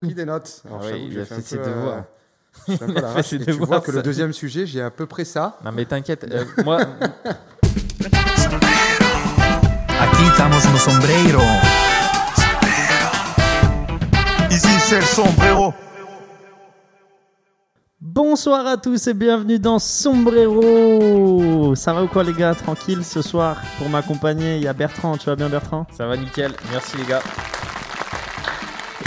pris des notes? Ah Alors, oui, il a fait ses devoirs. euh, j'ai fait la tu devoirs, vois que le deuxième sujet, j'ai à peu près ça. Non mais t'inquiète, euh, moi, Aquí estamos no sombrero? Ici c'est le sombrero. Bonsoir à tous et bienvenue dans Sombrero. Ça va ou quoi les gars? Tranquille ce soir pour m'accompagner. Il y a Bertrand. Tu vas bien Bertrand? Ça va nickel. Merci les gars.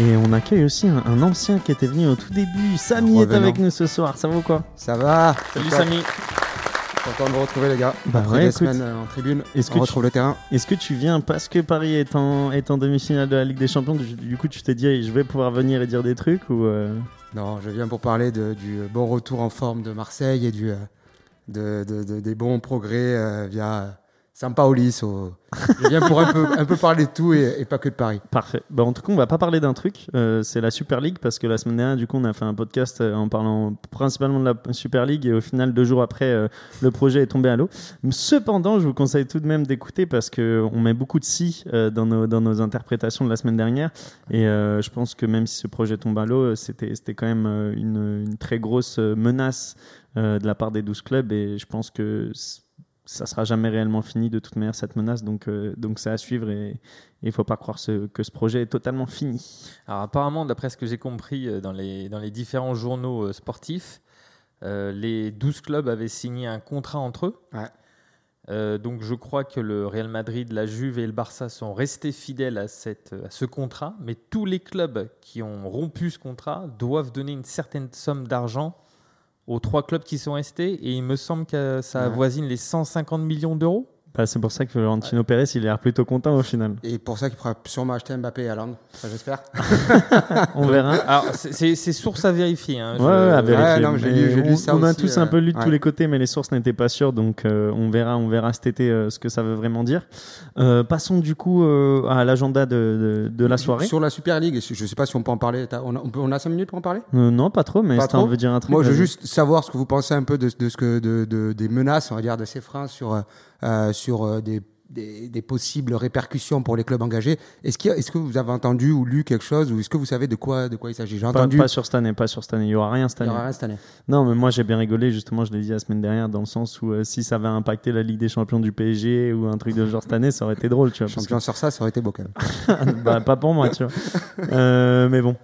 Et on accueille aussi un, un ancien qui était venu au tout début. Samy est avec nous ce soir. Ça va ou quoi Ça va Salut. Samy. Content de vous retrouver, les gars. Bah Après ouais, des écoute. semaines euh, en tribune, Est-ce on que tu- retrouve le terrain. Est-ce que tu viens parce que Paris est en, est en demi-finale de la Ligue des Champions? Du, du coup, tu t'es dit je vais pouvoir venir et dire des trucs ou euh, Non, je viens pour parler de- du bon retour en forme de Marseille et du, euh, de, de- de- des bons progrès euh, via euh, Sampaoli. So- Je viens pour un peu, parler de tout et, pas que de Paris. Parfait. Bah, en tout cas, on va pas parler d'un truc. euh, c'est la Super League parce que la semaine dernière, du coup, on a fait un podcast euh, en parlant principalement de la Super League et au final, deux jours après, euh, le projet est tombé à l'eau. Cependant, je vous conseille tout de même d'écouter parce que on met beaucoup de si dans, nos, dans nos interprétations de la semaine dernière et je pense que même si ce projet tombe à l'eau, c'était quand même une, très grosse menace de la part des 12 clubs et je pense que ça sera jamais réellement fini de toute manière cette menace donc euh, donc c'est à suivre et il ne faut pas croire ce- que ce projet est totalement fini. Alors apparemment, d'après ce que j'ai compris euh, dans les, dans les différents journaux euh, sportifs, euh, les 12 clubs avaient signé un contrat entre eux. Ouais. Euh, donc je crois que le Real Madrid, la Juve et le Barça sont restés fidèles à, cette, à ce contrat, mais tous les clubs qui ont rompu ce contrat doivent donner une certaine somme d'argent aux trois clubs qui sont restés, et il me semble que ça Ouais. avoisine les 150 millions d'euros. Bah, c'est pour ça que Florentino Pérez il a l'air plutôt content au final. Et pour ça qu'il pourra sûrement acheter Mbappé et Haaland. Ça, j'espère. On verra. Alors c'est- source à vérifier. hein, Ouais, je- ouais, à vérifier. Ouais, non, mais j'ai Mais lu- j'ai lu on, ça on a aussi, tous un euh, peu lu de tous ouais. les côtés, mais les sources n'étaient pas sûres, donc euh, on verra, on verra cet été euh, ce que ça veut vraiment dire. Euh, passons du coup euh, à l'agenda de, de, de la soirée. Sur la Super League, je sais pas si on peut en parler. On a, on peut- on a 5 minutes pour en parler? Euh, non, pas trop, mais Pas si on veut dire un truc. Moi, je veux juste savoir ce que vous pensez un peu de, de ce que de, de- des menaces, on va dire, de ces freins sur euh, euh, sur euh, des, des, des possibles répercussions pour les clubs engagés. Est-ce est-ce que vous avez entendu ou lu quelque chose ou est-ce que vous savez de quoi de quoi il s'agit? J'ai Pas, entendu. pas sur cette année, pas sur cette année. Il y aura rien cette il y année. aura rien cette année. Non, mais moi j'ai bien rigolé, justement, je l'ai dit la semaine dernière, dans le sens où euh, si ça avait impacté la Ligue des Champions du PSG ou un truc de genre cette année, ça aurait été drôle, tu vois. sur ça, ça aurait été beau quand même. bah, pas pour moi, tu vois. Euh, mais bon.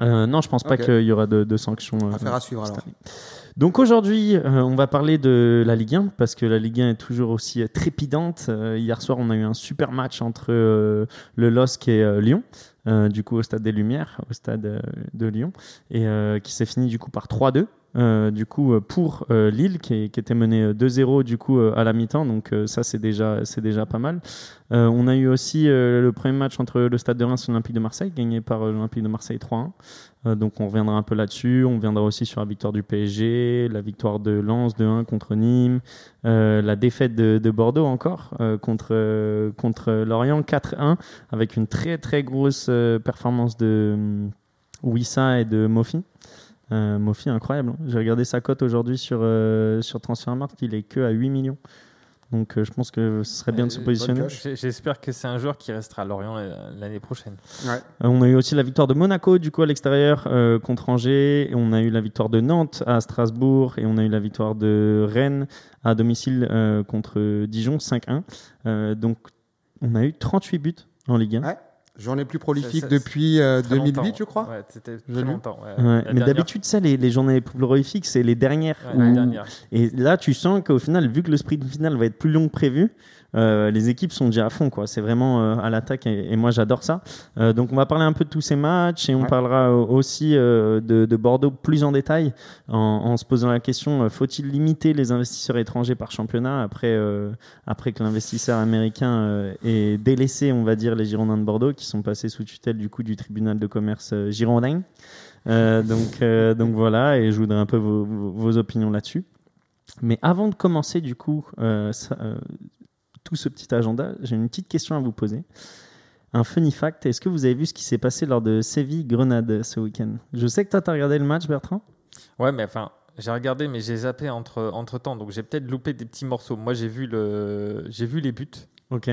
Euh, non, je pense pas qu'il y aura de, de sanctions. euh, Affaire à suivre alors. année. Donc aujourd'hui, euh, on va parler de la Ligue 1 parce que la Ligue 1 est toujours aussi euh, trépidante. Euh, hier soir, on a eu un super match entre euh, le LOSC et euh, Lyon, euh, du coup au Stade des Lumières, au Stade de Lyon, et qui s'est fini du coup par 3-2. Euh, du coup euh, pour euh, Lille qui, était mené euh, 2-0 du coup à la mi-temps donc ça c'est déjà c'est déjà pas mal on a eu aussi le premier match entre le Stade de Reims et l'Olympique de Marseille gagné par l'Olympique de Marseille 3-1 euh, donc on reviendra un peu là-dessus. On reviendra aussi sur la victoire du PSG, la victoire de Lens 2-1 contre Nîmes, la défaite de, de Bordeaux encore contre, contre Lorient 4-1 avec une très très grosse performance de hum, Wissa et de Mofi. Euh, Mofi incroyable. hein. J'ai regardé sa cote aujourd'hui sur, euh, sur Transfermarkt, il est que à 8 millions. Donc euh, je pense que ce serait bien de se Euh, positionner. J'espère que c'est un joueur qui restera à Lorient euh, l'année prochaine. Ouais. Euh, On a eu aussi la victoire de Monaco du coup à l'extérieur euh, contre Angers. Et on a eu la victoire de Nantes à Strasbourg et on a eu la victoire de Rennes à domicile euh, contre Dijon 5-1. Euh, donc on a eu 38 buts en Ligue 1. Ouais. Journée plus prolifique Ça- ça- depuis euh, Très 2008, longtemps. je crois. Ouais, c'était très longtemps. ouais. Ouais, La mais d'habitude, ça, les, les journées les plus prolifiques, c'est les dernières. où- dernière. Et là, tu sens qu'au final, vu que le sprint final va être plus long que prévu, euh, les équipes sont déjà à fond. quoi. C'est vraiment euh, à l'attaque et, et moi, j'adore ça. Euh, donc, on va parler un peu de tous ces matchs et on Ouais. parlera aussi de, de Bordeaux plus en détail en, en se posant la question faut-il limiter les investisseurs étrangers par championnat après, après que l'investisseur américain ait délaissé, on va dire, les Girondins de Bordeaux qui sont passés sous tutelle du coup du tribunal de commerce girondin. Donc, donc voilà, et je voudrais un peu vos, vos- vos opinions là-dessus. Mais avant de commencer, du coup, euh, ça, euh, tout ce petit agenda, j'ai une petite question à vous poser. Un funny fact, est-ce que vous avez vu ce qui s'est passé lors de Séville-Grenade ce week-end? Je sais que toi, tu as regardé le match, Bertrand? Ouais, mais enfin, j'ai regardé, mais j'ai zappé entre, entre temps, donc j'ai peut-être loupé des petits morceaux. Moi, j'ai vu, le... j'ai vu les buts. Ok.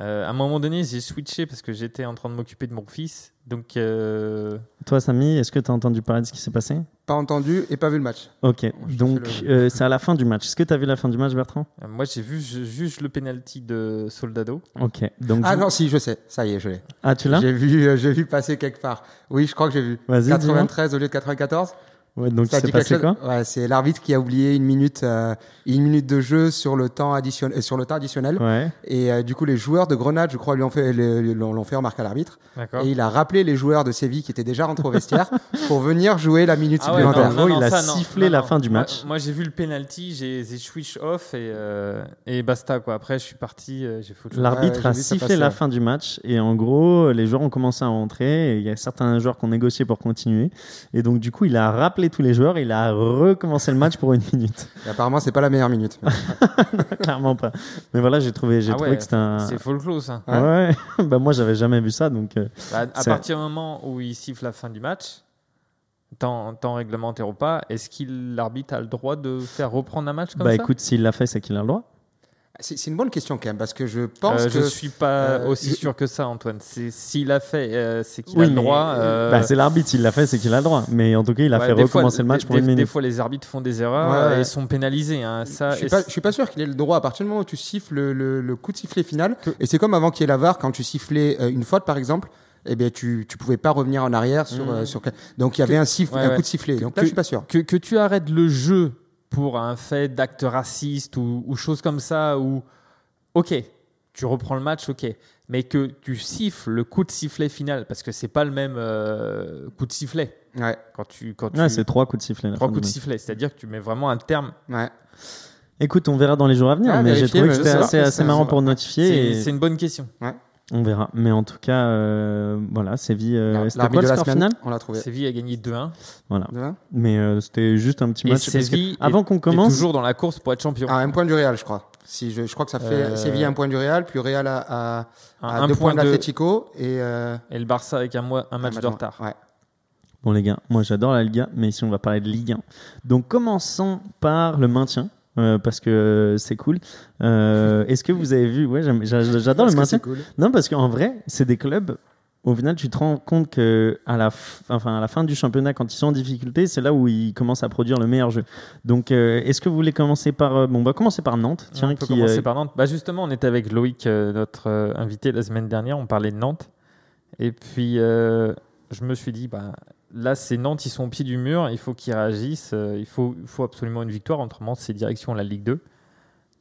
Euh, à un moment donné, j'ai switché parce que j'étais en train de m'occuper de mon fils. Donc, euh, Toi, Samy, est-ce que tu as entendu parler de ce qui s'est passé? Pas entendu et pas vu le match. Ok, donc euh, c'est à la fin du match. Est-ce que tu as vu la fin du match, Bertrand? Moi, j'ai vu ju- juste le penalty de Soldado. Ok, donc Ah non, si, je sais. Ça y est, je l'ai. ah tu l'as? J'ai vu, euh, j'ai vu passer quelque part. Oui, je crois que j'ai vu. Vas-y, dis-moi. 93 au lieu de 94. Ouais, donc Ça passé quoi? Ouais, c'est l'arbitre qui a oublié une minute, euh, une minute de jeu sur le temps additionnel, sur le temps additionnel. Ouais. Et euh, du coup, les joueurs de Grenade, je crois, lui ont fait, l'ont fait remarquer à l'arbitre. Et il a rappelé les joueurs de Séville qui étaient déjà rentrés au vestiaire pour venir jouer la minute Ah ouais, supplémentaire. En gros, il a sifflé la fin du match. Moi, j'ai vu le penalty, j'ai switch off et, euh, et basta. Quoi. Après, je suis parti, euh. L'arbitre Ouais, a sifflé la fin du match et en gros, les joueurs ont commencé à rentrer. Il y a certains joueurs qui ont négocié pour continuer. Et donc, du coup, il a rappelé tous les joueurs il a recommencé le match pour une minute. Et apparemment, c'est pas la meilleure minute. Clairement pas. Mais voilà, j'ai trouvé, j'ai Ah trouvé ouais, que c'était un. C'est folklore, ça. Ouais, bah moi j'avais jamais vu ça donc. euh, Bah, à partir du moment où il siffle la fin du match, temps, temps réglementaire ou pas, est-ce qu'il l'arbitre a le droit de faire reprendre un match comme bah ça? écoute, s'il l'a fait, c'est qu'il a le droit. C'est c'est une bonne question quand même, parce que je pense Euh, que Je suis pas euh, aussi je- sûr que ça, Antoine. C'est- S'il a fait, euh, c'est qu'il Oui, a le mais- droit. euh, Bah c'est l'arbitre, s'il l'a fait, c'est qu'il a le droit. Mais en tout cas, il a ouais, fait fois, recommencer le match des- pour une des- Des minute. fois, les arbitres font des erreurs Ouais, et sont pénalisés. hein. Ça, je suis je suis pas sûr qu'il ait le droit à partir du moment où tu siffles le, le- le coup de sifflet final. Et c'est comme avant qu'il y ait la VAR, quand tu sifflais euh, une faute par exemple, eh bien tu tu pouvais pas revenir en arrière sur sur donc il y avait un siffle, Ouais, un coup de sifflet. Donc que- là je suis pas sûr. que, que tu arrêtes le jeu pour un fait d'acte raciste ou, ou chose comme ça, ou ok, tu reprends le match, ok, mais que tu siffles le coup de sifflet final, parce que c'est pas le même euh, coup de sifflet Ouais, quand tu quand Ouais, tu c'est trois coups de sifflet. trois coups de sifflet, c'est-à-dire que tu mets vraiment un terme. ouais. Écoute, on verra dans les jours à venir, Ah, mais j'ai trouvé que c'était assez, marrant pour C'est notifier. et c'est une bonne question. On verra. Mais en tout cas, euh, voilà, Séville. euh, c'était quoi le de la score semaine, final on l'a trouvé. Séville a gagné 2-1 Voilà. Mais euh, c'était juste un petit et match. parce que Séville avant est- qu'on est commence, toujours dans la course pour être champion. Ah, un point du Real, je crois. Si je, je crois que ça fait Euh, Séville un point du Real, puis Real à, à, Un- à un deux point points de l'Atlético et euh, Et le Barça avec un, mois- un match de retard. Ouais. Bon les gars, moi j'adore la Liga, mais ici on va parler de Ligue 1. Donc commençons par le maintien, euh, parce que euh, c'est cool. Euh, Est-ce que vous avez vu Ouais, j'adore le maintien. cool? Non, parce qu'en vrai, c'est des clubs. Au final, tu te rends compte que à la, f- enfin, à la fin du championnat, quand ils sont en difficulté, c'est là où ils commencent à produire le meilleur jeu. Donc, euh, est-ce que vous voulez commencer par Bon, on va commencer par Nantes. Tiens, on peut qui, commencer par Nantes. Bah justement, on était avec Loïc, notre invité la semaine dernière. On parlait de Nantes. Et puis, je me suis dit, bah, là, c'est Nantes, ils sont au pied du mur. Il faut qu'ils réagissent. euh, il, faut, absolument une victoire. Autrement, c'est direction la Ligue 2.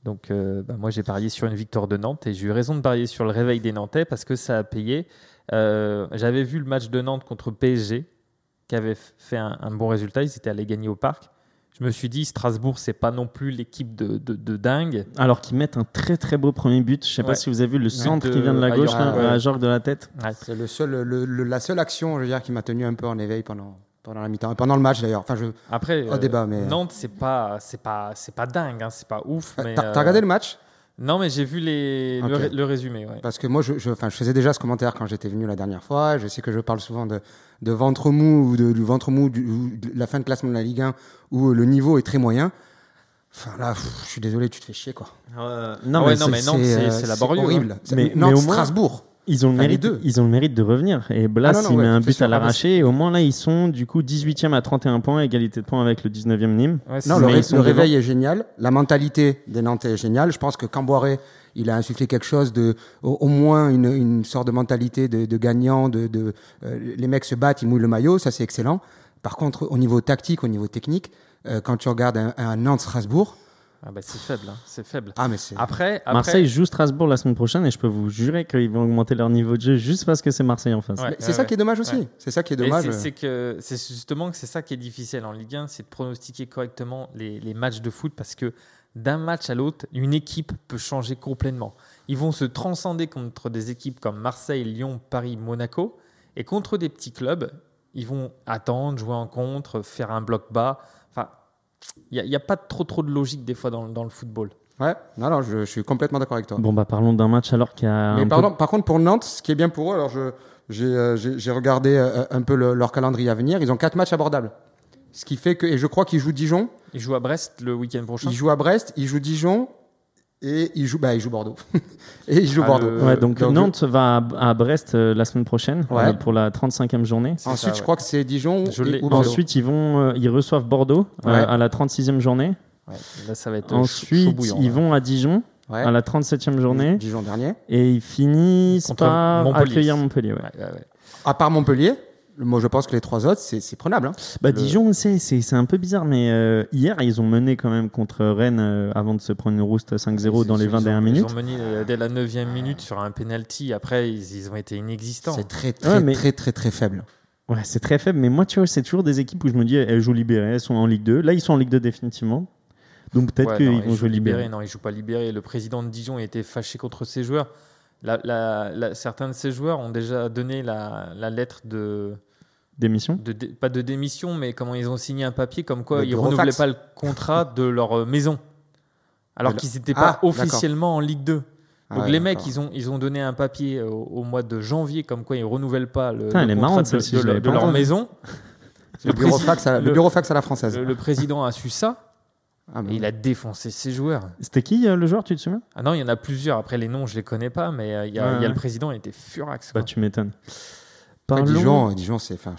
Donc, euh, bah, moi, j'ai parié sur une victoire de Nantes. Et j'ai eu raison de parier sur le réveil des Nantais parce que ça a payé. Euh, J'avais vu le match de Nantes contre PSG qui avait fait un, un bon résultat. Ils étaient allés gagner au parc. Je me suis dit, Strasbourg, c'est pas non plus l'équipe de, de, de dingue. Alors qu'ils mettent un très très beau premier but. Je sais pas si vous avez vu le centre de qui vient de la gauche, là, ouais. à de la tête. Ouais. C'est le seul, le- le- la seule action, je veux dire, qui m'a tenu un peu en éveil pendant, pendant la mi-temps, et pendant le match d'ailleurs. Enfin, je, Après, Au débat, mais- Nantes, c'est pas, c'est pas, c'est pas dingue, hein, c'est pas ouf. mais, t'as euh, regardé le match? Non, mais j'ai vu les, le, résumé. Ouais. Parce que moi, je, je, enfin, je faisais déjà ce commentaire quand j'étais venu la dernière fois. Je sais que je parle souvent de, de ventre mou ou de, du ventre mou du, ou de la fin de classement de la Ligue 1 où le niveau est très moyen. Enfin là, pff, je suis désolé, tu te fais chier quoi. non, Ah ouais, non, mais c'est- euh, laborieux, horrible. hein. C'est- Mais- mais au moins- Strasbourg. Ils ont, le mérite, deux. ils ont le mérite de revenir. Et Blas, Ah non, non, il ouais, met un but à l'arraché. Et au moins, là, ils sont du coup 18e à 31 points, égalité de points avec le 19e Nîmes. Ouais, Non, le, Mais ré- réveil est génial. La mentalité des Nantais est géniale. Je pense que Camboiré, il a insufflé quelque chose de, au, au moins une, une sorte de mentalité de, de gagnant. De, de euh, les mecs se battent, ils mouillent le maillot, ça c'est excellent. Par contre, au niveau tactique, au niveau technique, euh, quand tu regardes un, un Nantes-Strasbourg, Ah bah, c'est faible, hein, c'est faible. ah mais c'est Après, après Marseille joue Strasbourg la semaine prochaine et je peux vous jurer qu'ils vont augmenter leur niveau de jeu juste parce que c'est Marseille en face. Ouais, c'est ouais, ça ouais. qui est dommage aussi. Ouais. C'est ça qui est dommage. c'est- C'est que c'est justement que c'est ça qui est difficile en Ligue 1, c'est de pronostiquer correctement les, les matchs de foot parce que d'un match à l'autre, une équipe peut changer complètement. Ils vont se transcender contre des équipes comme Marseille, Lyon, Paris, Monaco, et contre des petits clubs, ils vont attendre, jouer en contre, faire un bloc bas. Enfin, il n'y a, pas trop trop de logique des fois dans, dans le football. Ouais, non, non, je, je suis complètement d'accord avec toi. Bon, bah parlons d'un match alors qu'il y a. Mais pardon, par contre, pour Nantes, ce qui est bien pour eux, alors je, j'ai, euh, j'ai, regardé euh, un peu le- leur calendrier à venir. Ils ont quatre matchs abordables. Ce qui fait que, et je crois qu'ils jouent Dijon, Ils jouent à Brest le week-end prochain. ils jouent à Brest, ils jouent Dijon, Et il joue, bah, il joue Bordeaux. et il joue Ah, Bordeaux. le- Ouais, donc, donc, Nantes va à, à Brest euh, la semaine prochaine Ouais. euh, pour la 35e journée. Ensuite, ça, je ouais. crois que c'est Dijon Je et- l'ai- ou Bordeaux. Ensuite, ils vont, euh, ils reçoivent Bordeaux euh, à la 36e journée. Ouais, là, ça va être chaud- chaud Ensuite, bouillant, ils là. vont à Dijon Ouais. à la 37e journée Dijon dernier. et ils finissent Contre par Montpellier. accueillir Montpellier. ouais. Ouais, ouais, ouais. À part Montpellier, moi je pense que les trois autres, c'est c'est prenable. hein. Bah, Le- Dijon, c'est un peu bizarre, mais euh, hier, ils ont mené quand même contre Rennes euh, avant de se prendre une rouste 5-0 dans les ils 20 ont- dernières minutes. Ils ont mené euh, dès la 9 minute sur un penalty. Après, ils, ils ont été inexistants. C'est très, très, Ouais, mais- très, très, très faible. Ouais, c'est très faible, mais moi, tu vois, c'est toujours des équipes où je me dis, elles jouent libérées, elles sont en Ligue 2. Là, ils sont en Ligue 2 définitivement. Donc peut-être Ouais, qu'ils vont jouer jouent libéré. libérés. Non, ils jouent pas libéré. Le président de Dijon était fâché contre ses joueurs. La- la- la- certains de ses joueurs ont déjà donné la, la lettre de, Démission de dé- pas de démission, mais comment ils ont signé un papier comme quoi Le ils bureaufax. renouvelaient pas le contrat de leur euh, maison, alors Le- qu'ils n'étaient Ah, pas d'accord. officiellement en Ligue 2. Ah Donc les mecs, ils ont, ils ont donné un papier au, au mois de janvier comme quoi ils renouvellent pas le, Putain, le contrat de, de l'avais de leur maison. Le Le bureau, fax à la, le le- bureau fax à la française. Le, le président a su ça Ah, et il a défoncé ses joueurs. C'était qui euh, le joueur, tu te souviens? Ah non, il y en a plusieurs. Après, les noms, je les connais pas, mais euh, il y, a- Ouais, il y a le président, il était furax. Bah, tu m'étonnes. Parlons- Dijon, Dijon c'est enfin,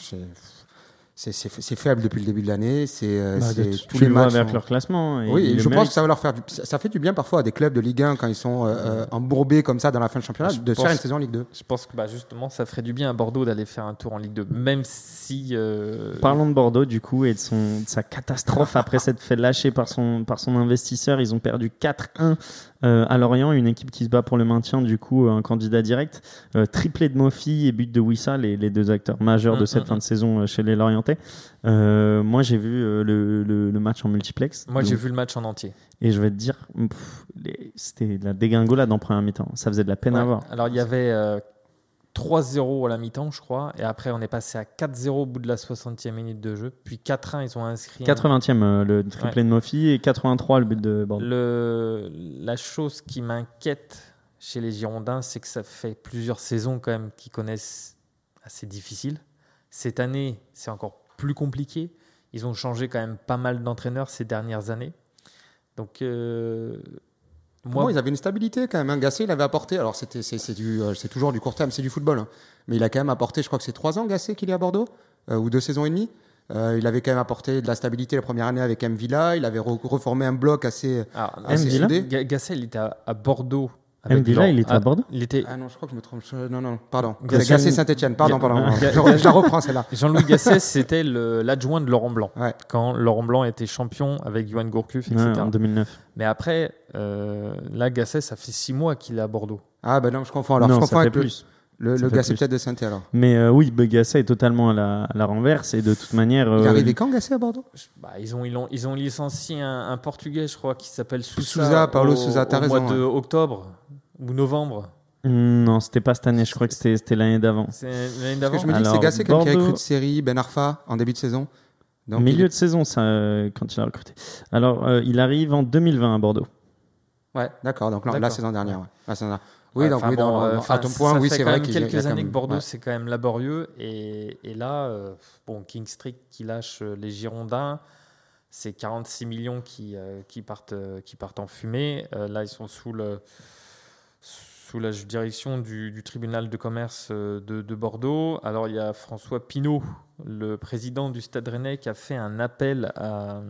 c'est- faible depuis le début de l'année. C'est euh, Bah, tous tu les le vois matchs. avec sont- leur classement. et Oui, et je pense que ça va leur faire du, ça ça fait du bien parfois à des clubs de Ligue 1 quand ils sont euh, euh, embourbés comme ça dans la fin de championnat Je de se pense- faire une saison en Ligue 2. Je pense que bah, justement, ça ferait du bien à Bordeaux d'aller faire un tour en Ligue 2, même si. euh, Parlons de Bordeaux du coup et de, son, de sa catastrophe après s'être fait lâcher par son, par son investisseur. Ils ont perdu 4-1 euh, à Lorient, une équipe qui se bat pour le maintien, du coup un candidat direct. Euh, triplé de Mofi et but de Wissa, les, les deux acteurs majeurs de Mm, cette mm, fin de saison euh, chez les Lorientais. Euh, moi j'ai vu le, le- le match en multiplex. Moi, j'ai vu le match en entier. Et je vais te dire, les- c'était de la dégringolade en première mi-temps. Ça faisait de la peine à voir. Alors, il y avait 3-0 à la mi-temps, je crois, et après, on est passé à 4-0 au bout de la 60e minute de jeu. Puis 4-1, ils ont inscrit. un- 80e euh, le triplé de Mofi et 83 le but de Bordeaux. Le, la chose qui m'inquiète chez les Girondins, c'est que ça fait plusieurs saisons quand même qu'ils connaissent assez difficile. Cette année, c'est encore plus compliqué. Ils ont changé quand même pas mal d'entraîneurs ces dernières années. Donc, euh, moi, moi, ils avaient une stabilité quand même. Gasset, il avait apporté. Alors, c'était, c'est, c'est du, euh, c'est toujours du court terme, c'est du football. hein. Mais il a quand même apporté, je crois que c'est trois ans, Gasset, qu'il est à Bordeaux, euh, ou deux saisons et demie. Euh, il avait quand même apporté de la stabilité la première année avec M. Villa. Il avait re- reformé un bloc assez, alors, assez Villa soudé. Ga- Gasset, il était à, à Bordeaux. M. Villa, Laurent- il était à ah, Bordeaux Il était, Ah non, je crois que je me trompe. Non, non, pardon. Gasset- Saint-Etienne. Pardon, pardon. Je, la reprends celle-là. Jean-Louis Gasset, c'était l'adjoint de Laurent Blanc. Ouais. Quand Laurent Blanc était champion avec Johan Gourcuff, etc. Ouais, en 2009. Mais après, euh, là, Gasset, ça fait six mois qu'il est à Bordeaux. Ah, ben non, je confonds. Alors, non, je ça confonds fait avec plus. le, Le Gasset peut-être de Saint-Etienne. alors. Mais euh, oui, Begasset est totalement à la, à la renverse et de toute manière. Il est euh, arrivé quand, Gasset, à Bordeaux? Bah, ils, ont, ils, ont, ils ont licencié un, un Portugais, je crois, qui s'appelle Sousa. Sousa, Paulo au, Sousa, t'as au raison, mois de octobre ou novembre. Non, c'était pas cette année, je crois que c'était l'année d'avant. C'est l'année d'avant. que je me dis que c'est Gasset même qui a Bordeaux- recruté série Ben Arfa en début de saison. Donc, Milieu il de saison, ça, euh, quand il a recruté. Alors, euh, il arrive en 2020 à Bordeaux. Ouais, d'accord. Donc la- la saison dernière. ouais. La saison dernière. Oui, donc oui, bon, dans- à ton point, ça oui, fait c'est vrai quelques y a années que Bordeaux, ouais. c'est quand même laborieux. Et, et là, euh, bon, King Street qui lâche euh, les Girondins, c'est 46 millions qui, euh, qui, partent, qui partent en fumée. Là, ils sont sous, le, sous la direction du, du tribunal de commerce de, de Bordeaux. Alors, il y a François Pinault, le président du Stade Rennais, qui a fait un appel à,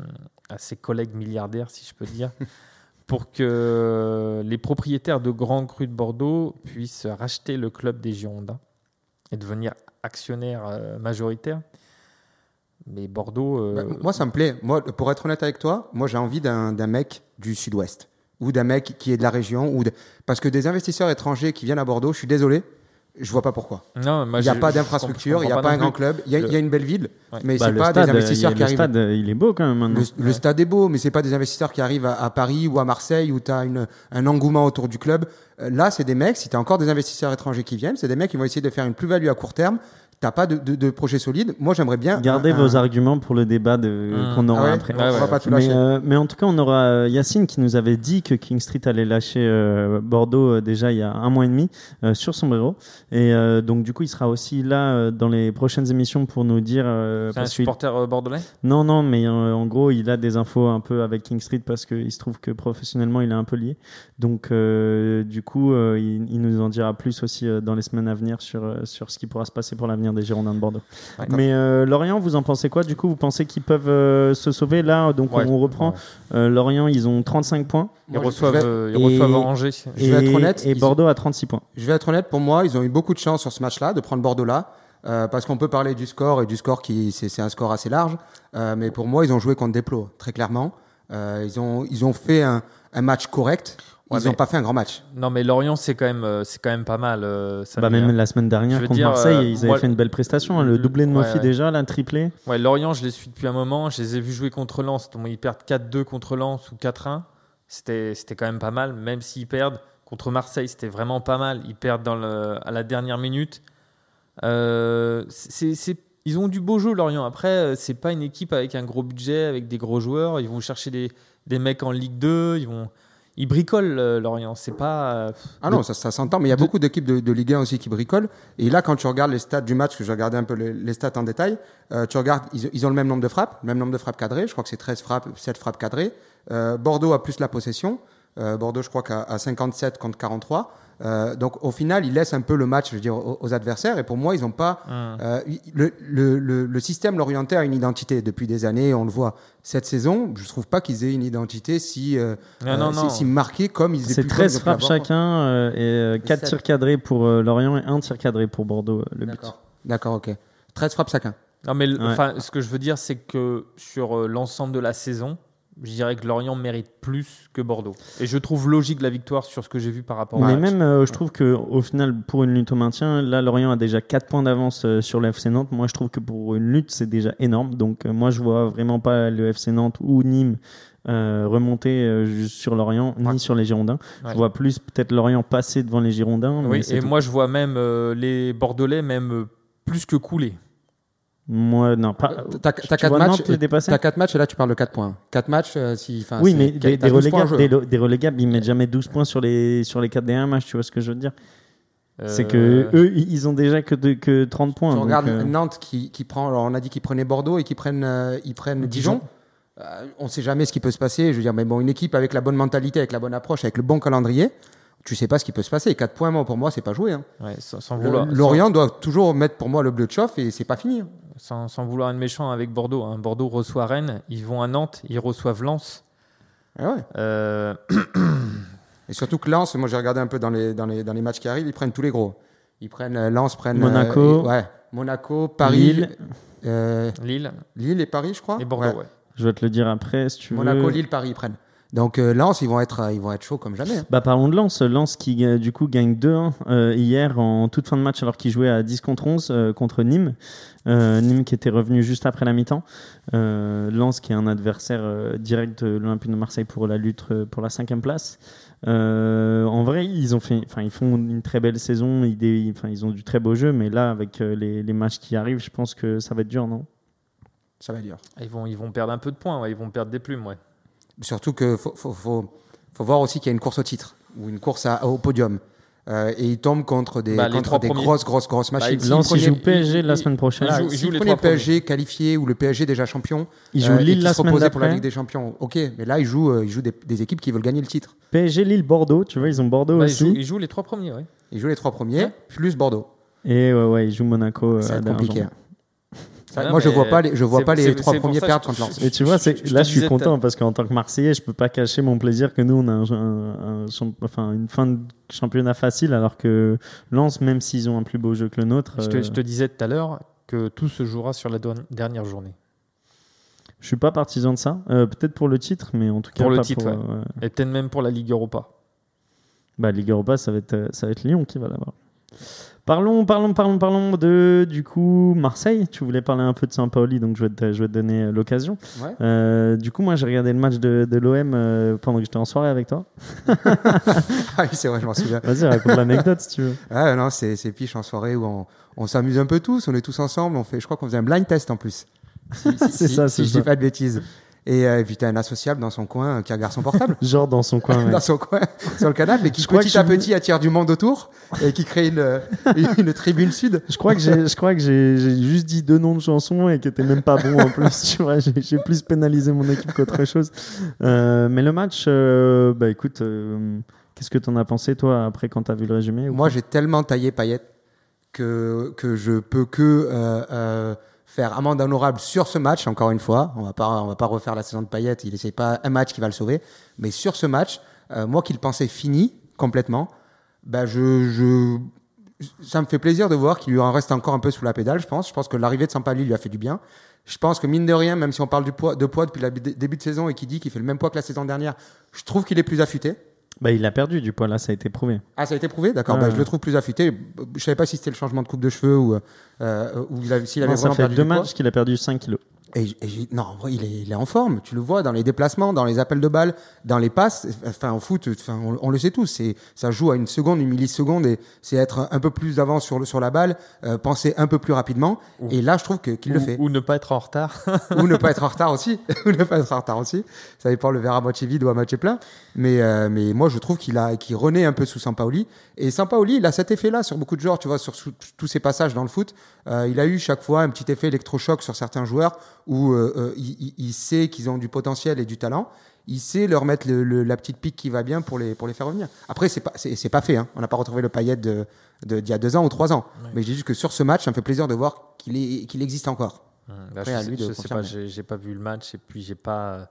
à ses collègues milliardaires, si je peux dire, pour que les propriétaires de grands crus de Bordeaux puissent racheter le club des Girondins et devenir actionnaire euh, majoritaire. Mais Bordeaux. euh, Bah, moi, ça me plaît. Pour être honnête avec toi, moi, j'ai envie d'un d'un mec du Sud-Ouest ou d'un mec qui est de la région ou de- parce que des investisseurs étrangers qui viennent à Bordeaux, je suis désolé, je vois pas pourquoi. non, Il n'y a pas d'infrastructure, il n'y a pas un grand club. Il y, a- Le- il y a une belle ville, Ouais. mais Bah, c'est le pas stade, des investisseurs qui le arrivent. stade, euh, il est beau quand même maintenant. Le, le stade est beau, mais c'est pas des investisseurs qui arrivent à, à Paris ou à Marseille où tu as une, un engouement autour du club. Euh, là, c'est des mecs, si tu as encore des investisseurs étrangers qui viennent, c'est des mecs qui vont essayer de faire une plus-value à court terme, t'as pas de, de, de projet solide. Moi, j'aimerais bien. Gardez un- vos un- arguments pour le débat de, Mmh. qu'on aura Ah ouais après. On va Ouais, ouais. pas tout Mais, euh, mais en tout cas, on aura euh, Yacine qui nous avait dit que King Street allait lâcher euh, Bordeaux euh, déjà il y a un mois et demi euh, sur Sombrero. Et euh, donc, du coup, il sera aussi là euh, dans les prochaines émissions pour nous dire. euh, C'est un supporter euh, bordelais? Non, non, mais euh, en gros, il a des infos un peu avec King Street parce qu'il se trouve que professionnellement, il est un peu lié. Donc, euh, du coup, euh, il, il nous en dira plus aussi euh, dans les semaines à venir sur, euh, sur ce qui pourra se passer pour l'avenir des Girondins de Bordeaux. Mais euh, Lorient, vous en pensez quoi Du coup, vous pensez qu'ils peuvent euh, se sauver? Là Donc, Ouais. on reprend. Euh, Lorient, ils ont 35 points. Ils Moi, reçoivent, vais- euh, ils et- reçoivent Angers. Je vais et, être honnête, Et Bordeaux à 36 points. Je vais être honnête, pour moi, ils ont eu beaucoup de chance sur ce match-là, de prendre Bordeaux là, euh, parce qu'on peut parler du score et du score qui c'est un score assez large, euh, mais pour moi, ils ont joué contre Desplos, très clairement. Euh, ils ont ils ont fait un, un match correct. Ouais, ils n'ont mais- pas fait un grand match. Non, mais Lorient, c'est quand même, euh, c'est quand même pas mal. euh, ça Bah, même la semaine dernière contre dire, Marseille, euh, ils avaient moi- fait une belle prestation. hein, le doublé de Mofi Ouais, ouais. déjà, là, triplé. Ouais, Lorient, je les suis depuis un moment. Je les ai vus jouer contre Lens. Donc, ils perdent 4-2 contre Lens ou 4-1. C'était, c'était quand même pas mal, même s'ils perdent. Contre Marseille, c'était vraiment pas mal. Ils perdent dans le, à la dernière minute. Euh, c'est, c'est- ils ont du beau jeu, Lorient. Après, c'est pas une équipe avec un gros budget, avec des gros joueurs. Ils vont chercher des, des mecs en Ligue 2. Ils, vont, ils bricolent, euh, Lorient. C'est pas. euh, Ah non, ça, ça s'entend, mais il y a beaucoup d'équipes de, de Ligue 1 aussi qui bricolent. Et là, quand tu regardes les stats du match, que j'ai regardé un peu les, les stats en détail, euh, tu regardes, ils, ils ont le même nombre de frappes, le même nombre de frappes cadrées. Je crois que c'est 13 frappes, 7 frappes cadrées. Euh, Bordeaux a plus la possession. Euh, Bordeaux, je crois qu'à à 57 contre 43. Euh, donc au final, ils laissent un peu le match, je veux dire, aux, aux adversaires. Et pour moi, ils n'ont pas hum. euh, le, le, le, le système l'orientait à une identité depuis des années. On le voit cette saison. Je trouve pas qu'ils aient une identité si euh, Non, non, euh, si- non. si marquée comme ils C'est pu- 13 comme ils frappes chacun euh, et 4 sept. tirs cadrés pour euh, Lorient et 1 tir cadré pour Bordeaux, euh, le but. D'accord. D'accord, ok. 13 frappes chacun. Non, mais Ouais. enfin, ce que je veux dire, c'est que sur euh, l'ensemble de la saison, je dirais que Lorient mérite plus que Bordeaux. Et je trouve logique la victoire sur ce que j'ai vu par rapport Mais au match. même, euh, je trouve que au final, pour une lutte au maintien, là, Lorient a déjà 4 points d'avance euh, sur le FC Nantes. Moi, je trouve que pour une lutte, c'est déjà énorme. Donc, euh, moi, je vois vraiment pas le FC Nantes ou Nîmes euh, remonter euh, sur Lorient, Ouais. ni sur les Girondins. Ouais. Je vois plus peut-être Lorient passer devant les Girondins. mais Oui, et tout. moi, je vois même euh, les Bordelais même plus que couler. Moi, non, pas. T'as tu t'as quatre vois matchs. Les dépasser? T'as 4 matchs et là tu parles de 4 points. 4 matchs, euh, si. Oui, c'est- mais t'as des, des 12 points en relégables, des, des relégables, ils mettent jamais 12 points sur les, sur les 4 des 1 matchs, tu vois ce que je veux dire? C'est que Euh, eux, ils ont déjà que, de- que 30 points. Tu regardes euh, Nantes qui, qui prend. Alors on a dit qu'ils prenaient Bordeaux et qu'ils prennent, euh, ils prennent Dijon. Euh, on ne sait jamais ce qui peut se passer. Je veux dire, mais bon, une équipe avec la bonne mentalité, avec la bonne approche, avec le bon calendrier, tu sais pas ce qui peut se passer. 4 points, moi, pour moi, c'est pas joué. hein. ouais, sans, sans Le- vouloir, Lorient doit toujours mettre pour moi le bleu de chauffe et c'est pas fini. Sans, sans vouloir être méchant avec Bordeaux. hein. Bordeaux reçoit Rennes, ils vont à Nantes, ils reçoivent Lens. Ah ouais. Euh, Et surtout que Lens, moi j'ai regardé un peu dans les, dans, les, dans les matchs qui arrivent, ils prennent tous les gros. Ils prennent euh, Lens, prennent Monaco. euh, ouais, Monaco, Paris, Lille. euh, Lille Lille et Paris, je crois. et Bordeaux, Ouais. ouais. Je vais te le dire après si tu Monaco, veux. Lille, Paris, ils prennent. Donc euh, Lens, ils vont être, euh, ils vont être chauds comme jamais. hein. Bah, parlons de Lens. Lens qui, euh, du coup, gagne 2-1 euh, hier en toute fin de match alors qu'il jouait à 10 contre 11 euh, contre Nîmes. Euh, Nîmes qui était revenu juste après la mi-temps. Euh, Lens qui est un adversaire euh, direct de l'Olympique de Marseille pour la lutte euh, pour la cinquième place. Euh, en vrai, ils ont fait, enfin, ils font une très belle saison. Ils, dé- enfin, ils ont du très beau jeu, mais là, avec euh, les, les matchs qui arrivent, je pense que ça va être dur, non? Ça va être dur. Ils vont, ils vont perdre un peu de points, ouais, ils vont perdre des plumes. Ouais. Surtout que faut, faut, faut, faut voir aussi qu'il y a une course au titre ou une course à- au podium. Euh, et ils tombent contre des, Bah, contre des premiers. grosses, grosses, grosses machines. ils- S'ils Lens, jouent PSG il- la il- semaine prochaine. il Voilà, joue- il joue les PSG qualifié ou le PSG déjà champion, Ils jouent euh, Lille la se semaine reposaient pour la d'après. Ligue des Champions. Ok, mais là ils jouent, euh, ils jouent des, des équipes qui veulent gagner le titre. PSG, Lille, Bordeaux. Tu vois, ils ont Bordeaux Bah, ils, aussi. jouent, ils jouent les trois premiers, ouais. Ils jouent les trois premiers plus Bordeaux. Et ouais, ouais, ils jouent Monaco. euh, être Bergeron. compliqué. hein. Moi je vois pas les, je vois pas les trois premiers perdre contre Lens. Et tu vois, c'est, là, je suis content parce qu'en tant que Marseillais, je peux pas cacher mon plaisir que nous, on a un, un- un champ- enfin, une fin de championnat facile, alors que Lens, même s'ils ont un plus beau jeu que le nôtre, Je, te, euh, je te disais tout à l'heure que tout se jouera sur la dernière journée. je suis pas partisan de ça. Euh, peut-être pour le titre, mais en tout cas Pour le pas titre, pour, ouais. euh, Et peut-être même pour la Ligue Europa. Bah, Ligue Europa, ça va être, euh, ça va être Lyon qui va l'avoir. Parlons, parlons, parlons, parlons de du coup Marseille. Tu voulais parler un peu de Saint-Pauli, donc je vais te, je vais te donner euh, l'occasion. Ouais. Euh, du coup, moi, j'ai regardé le match de, de l'OM euh, pendant que j'étais en soirée avec toi. Ah oui, c'est vrai, je m'en souvian. Vas-y, raconte l'anecdote si tu veux. Ah non, c'est c'est piche en soirée où on, on s'amuse un peu tous, on est tous ensemble, on fait, je crois qu'on faisait un blind test en plus. Si, si- C'est si- ça, si c'est je ça. dis pas de bêtises. Et, euh, puis t'as un associable dans son coin euh, qui regarde son portable. Genre dans son coin. ouais. dans son coin, sur le canapé, et qui Je petit à petit attire du monde autour et qui crée une, euh, une tribune sud. Je crois que j'ai, je crois que j'ai, juste dit deux noms de chansons et que t'es même pas bon en plus. Tu vois, j'ai, plus pénalisé mon équipe qu'autre chose. Euh, mais le match, euh, bah écoute, euh, qu'est-ce que t'en as pensé toi après quand t'as vu le résumé Moi, j'ai tellement taillé Payet que, que je peux que euh, euh, faire amende honorable sur ce match, encore une fois. On va pas, on va pas refaire la saison de Payet, il essaie pas un match qui va le sauver. Mais sur ce match, euh, moi qui le pensais fini complètement, bah je, ça me fait plaisir de voir qu'il lui en reste encore un peu sous la pédale, je pense. Je pense que l'arrivée de Sampali lui a fait du bien. Je pense que mine de rien, même si on parle du poids, de poids depuis le début de saison et qu'il dit qu'il fait le même poids que la saison dernière, je trouve qu'il est plus affûté. Bah il a perdu du poids là, ça a été prouvé. Ah, ça a été prouvé? D'accord. Bah, je le trouve plus affûté. Je savais pas si c'était le changement de coupe de cheveux ou, euh, ou avait- s'il avait Non, ça vraiment fait perdu deux du poids. matchs qu'il a perdu 5 kilos. Et, et non, en il est, il est en forme. Tu le vois dans les déplacements, dans les appels de balles, dans les passes. Enfin, au foot, enfin, on, on le sait tous. C'est, ça joue à une seconde, une milliseconde, et c'est être un, peu plus avant sur le sur la balle, euh, penser un peu plus rapidement. Et là, je trouve que qu'il le fait. ou ne pas être en retard. ou ne pas être en retard aussi. ou ne pas être en retard aussi. Ça dépend le verre à moitié vide ou à moitié plein. Mais, euh, mais moi, je trouve qu'il a, qu'il renaît un peu sous Sampaoli. Et Sampaoli, il a cet effet-là sur beaucoup de joueurs, tu vois, sur tous ses passages dans le foot. Euh, il a eu chaque fois un petit effet électrochoc sur certains joueurs où euh, euh, il, sait qu'ils ont du potentiel et du talent. Il sait leur mettre le- le- la petite pique qui va bien pour les, pour les faire revenir. Après, c'est pas, c'est, pas fait. Hein. On n'a pas retrouvé le paillet de, de, d'il y a deux ans ou trois ans. Mais j'ai juste que sur ce match, ça me fait plaisir de voir qu'il, qu'il existe encore. Là, Après, je à sais, de je sais pas, j'ai pas vu le match et puis j'ai pas.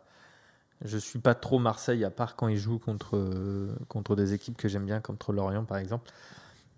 Je suis pas trop Marseille à part quand ils jouent contre euh, contre des équipes que j'aime bien, contre Lorient par exemple.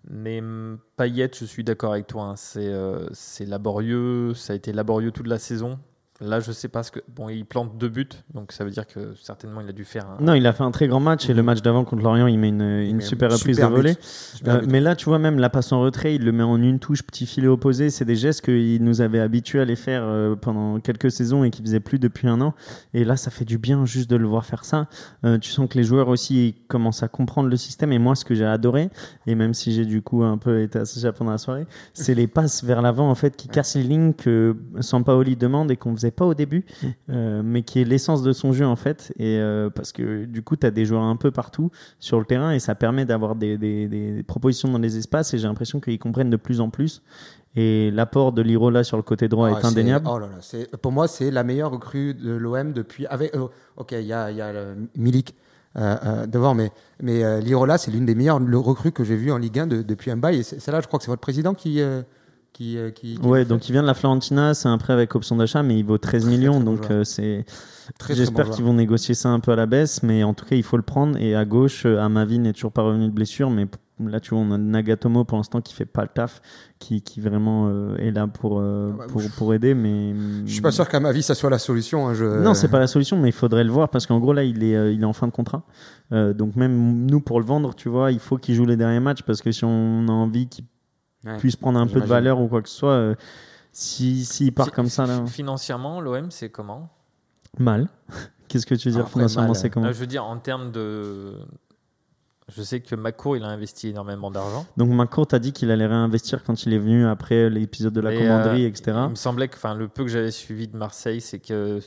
Mais hum, Payet, je suis d'accord avec toi. hein, c'est euh, c'est laborieux, ça a été laborieux toute la saison. Là, je sais pas ce que. Bon, il plante deux buts, donc ça veut dire que certainement il a dû faire un. Non, il a fait un très grand match et le match d'avant contre Lorient, il met une, une super un reprise super de but. volée. Super Euh, mais là, tu vois, même la passe en retrait, il le met en une touche, petit filet opposé. C'est des gestes qu'il nous avait habitués à les faire euh, pendant quelques saisons et qu'il faisait plus depuis un an. Et là, ça fait du bien juste de le voir faire ça. Euh, tu sens que les joueurs aussi commencent à comprendre le système. Et moi, ce que j'ai adoré, et même si j'ai du coup un peu été associé pendant la soirée, c'est les passes vers l'avant en fait qui cassent les lignes que Sampaoli demande et qu'on faisait pas au début, euh, mais qui est l'essence de son jeu en fait. Et euh, parce que du coup, tu as des joueurs un peu partout sur le terrain et ça permet d'avoir des, des- des propositions dans les espaces. Et j'ai l'impression qu'ils comprennent de plus en plus. Et l'apport de Lirola sur le côté droit Ah, est indéniable. Oh là là, pour moi, c'est la meilleure recrue de l'OM depuis. Avec, euh, ok, il y a, il y a le Milik euh, euh, devant, mais, mais euh, Lirola, c'est l'une des meilleures le- recrues que j'ai vues en Ligue 1 de- depuis un bail. Et celle-là, je crois que c'est votre président qui. Euh, qui, qui, qui Ouais, donc il vient de la Florentina, c'est un prêt avec option d'achat, mais il vaut 13 millions, très donc euh, c'est. J'espère bon qu'ils vont négocier ça un peu à la baisse, mais en tout cas, il faut le prendre. Et à gauche, euh, Amavi n'est toujours pas revenu de blessure, mais là, tu vois, on a Nagatomo pour l'instant qui fait pas le taf, qui, qui vraiment euh, est là pour, euh, Ah bah, pour, pour aider, mais. Je suis pas sûr qu'à ma vie, ça soit la solution. hein, je... Non, c'est pas la solution, mais il faudrait le voir parce qu'en gros là, il est, il est en fin de contrat. Euh, donc même nous pour le vendre, tu vois, il faut qu'il joue les derniers matchs parce que si on a envie qu'il Ouais. puisse prendre un peu de valeur ou quoi que ce soit, euh, si s'il part comme ça là, Financièrement, l'OM, c'est comment? Mal. Qu'est-ce que tu veux dire Après, financièrement, c'est comment? Euh, Je veux dire, en termes de. Je sais que Macour, il a investi énormément d'argent. Donc Macron t'a dit qu'il allait réinvestir quand il est venu après l'épisode de la Mais, commanderie, euh, etc. Il me semblait que enfin, le peu que j'avais suivi de Marseille, c'est que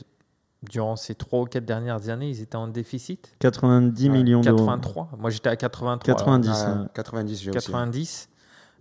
durant ces 3 ou 4 dernières années, ils étaient en déficit. 90 Ouais, millions d'euros. 83. Moi, j'étais à 83. 90. Ah, euh, 90, j'ai aussi. 90.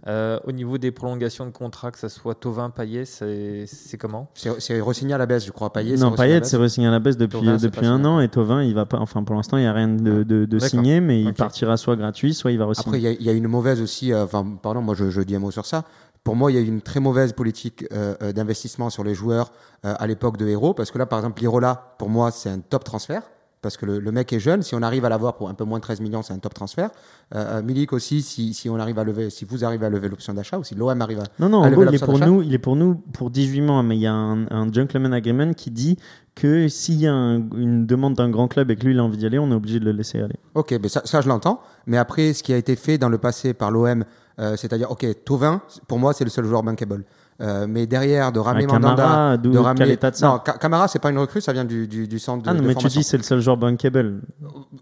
Euh, au niveau des prolongations de contrat, que ce soit Tovin, Payet, c'est comment? C'est re-signé à la baisse, je crois. Payet, non, Payet c'est re-signé à la baisse depuis, depuis un an et Tovin il va pas enfin pour l'instant il n'y a rien de, de, de signé mais il partira soit gratuit soit il va re-signer. Après, il y a- il y, a une mauvaise aussi, euh, enfin, pardon, moi je, je dis un mot sur ça. Pour moi, il y a eu une très mauvaise politique euh, euh, d'investissement sur les joueurs euh, à l'époque de Héros, parce que là, par exemple, Lirola, pour moi, c'est un top transfert, parce que le, le mec est jeune. Si on arrive à l'avoir pour un peu moins de 13 millions, c'est un top transfert. Euh, euh, Milik aussi, si, si on arrive à lever, si vous arrivez à lever l'option d'achat ou si l'OM arrive à. Non, non, à lever il est, l'option pour nous, il est pour nous pour 18 mois, mais il y a un, un gentleman agreement qui dit que s'il y a un- une demande d'un grand club et que lui il a envie d'y aller, on est obligé de le laisser aller. Ok, mais ça, ça je l'entends. Mais après, ce qui a été fait dans le passé par l'OM, euh, c'est-à-dire, ok, Tovin, pour moi, c'est le seul joueur bankable. Euh, mais derrière, de ramener Ah, Camara, Mandanda, d'où- de quel ramener. état de ça Non, Ca- Camara, c'est pas une recrue, ça vient du, du, du centre de, Ah non, de mais tu dis c'est le seul joueur bankable.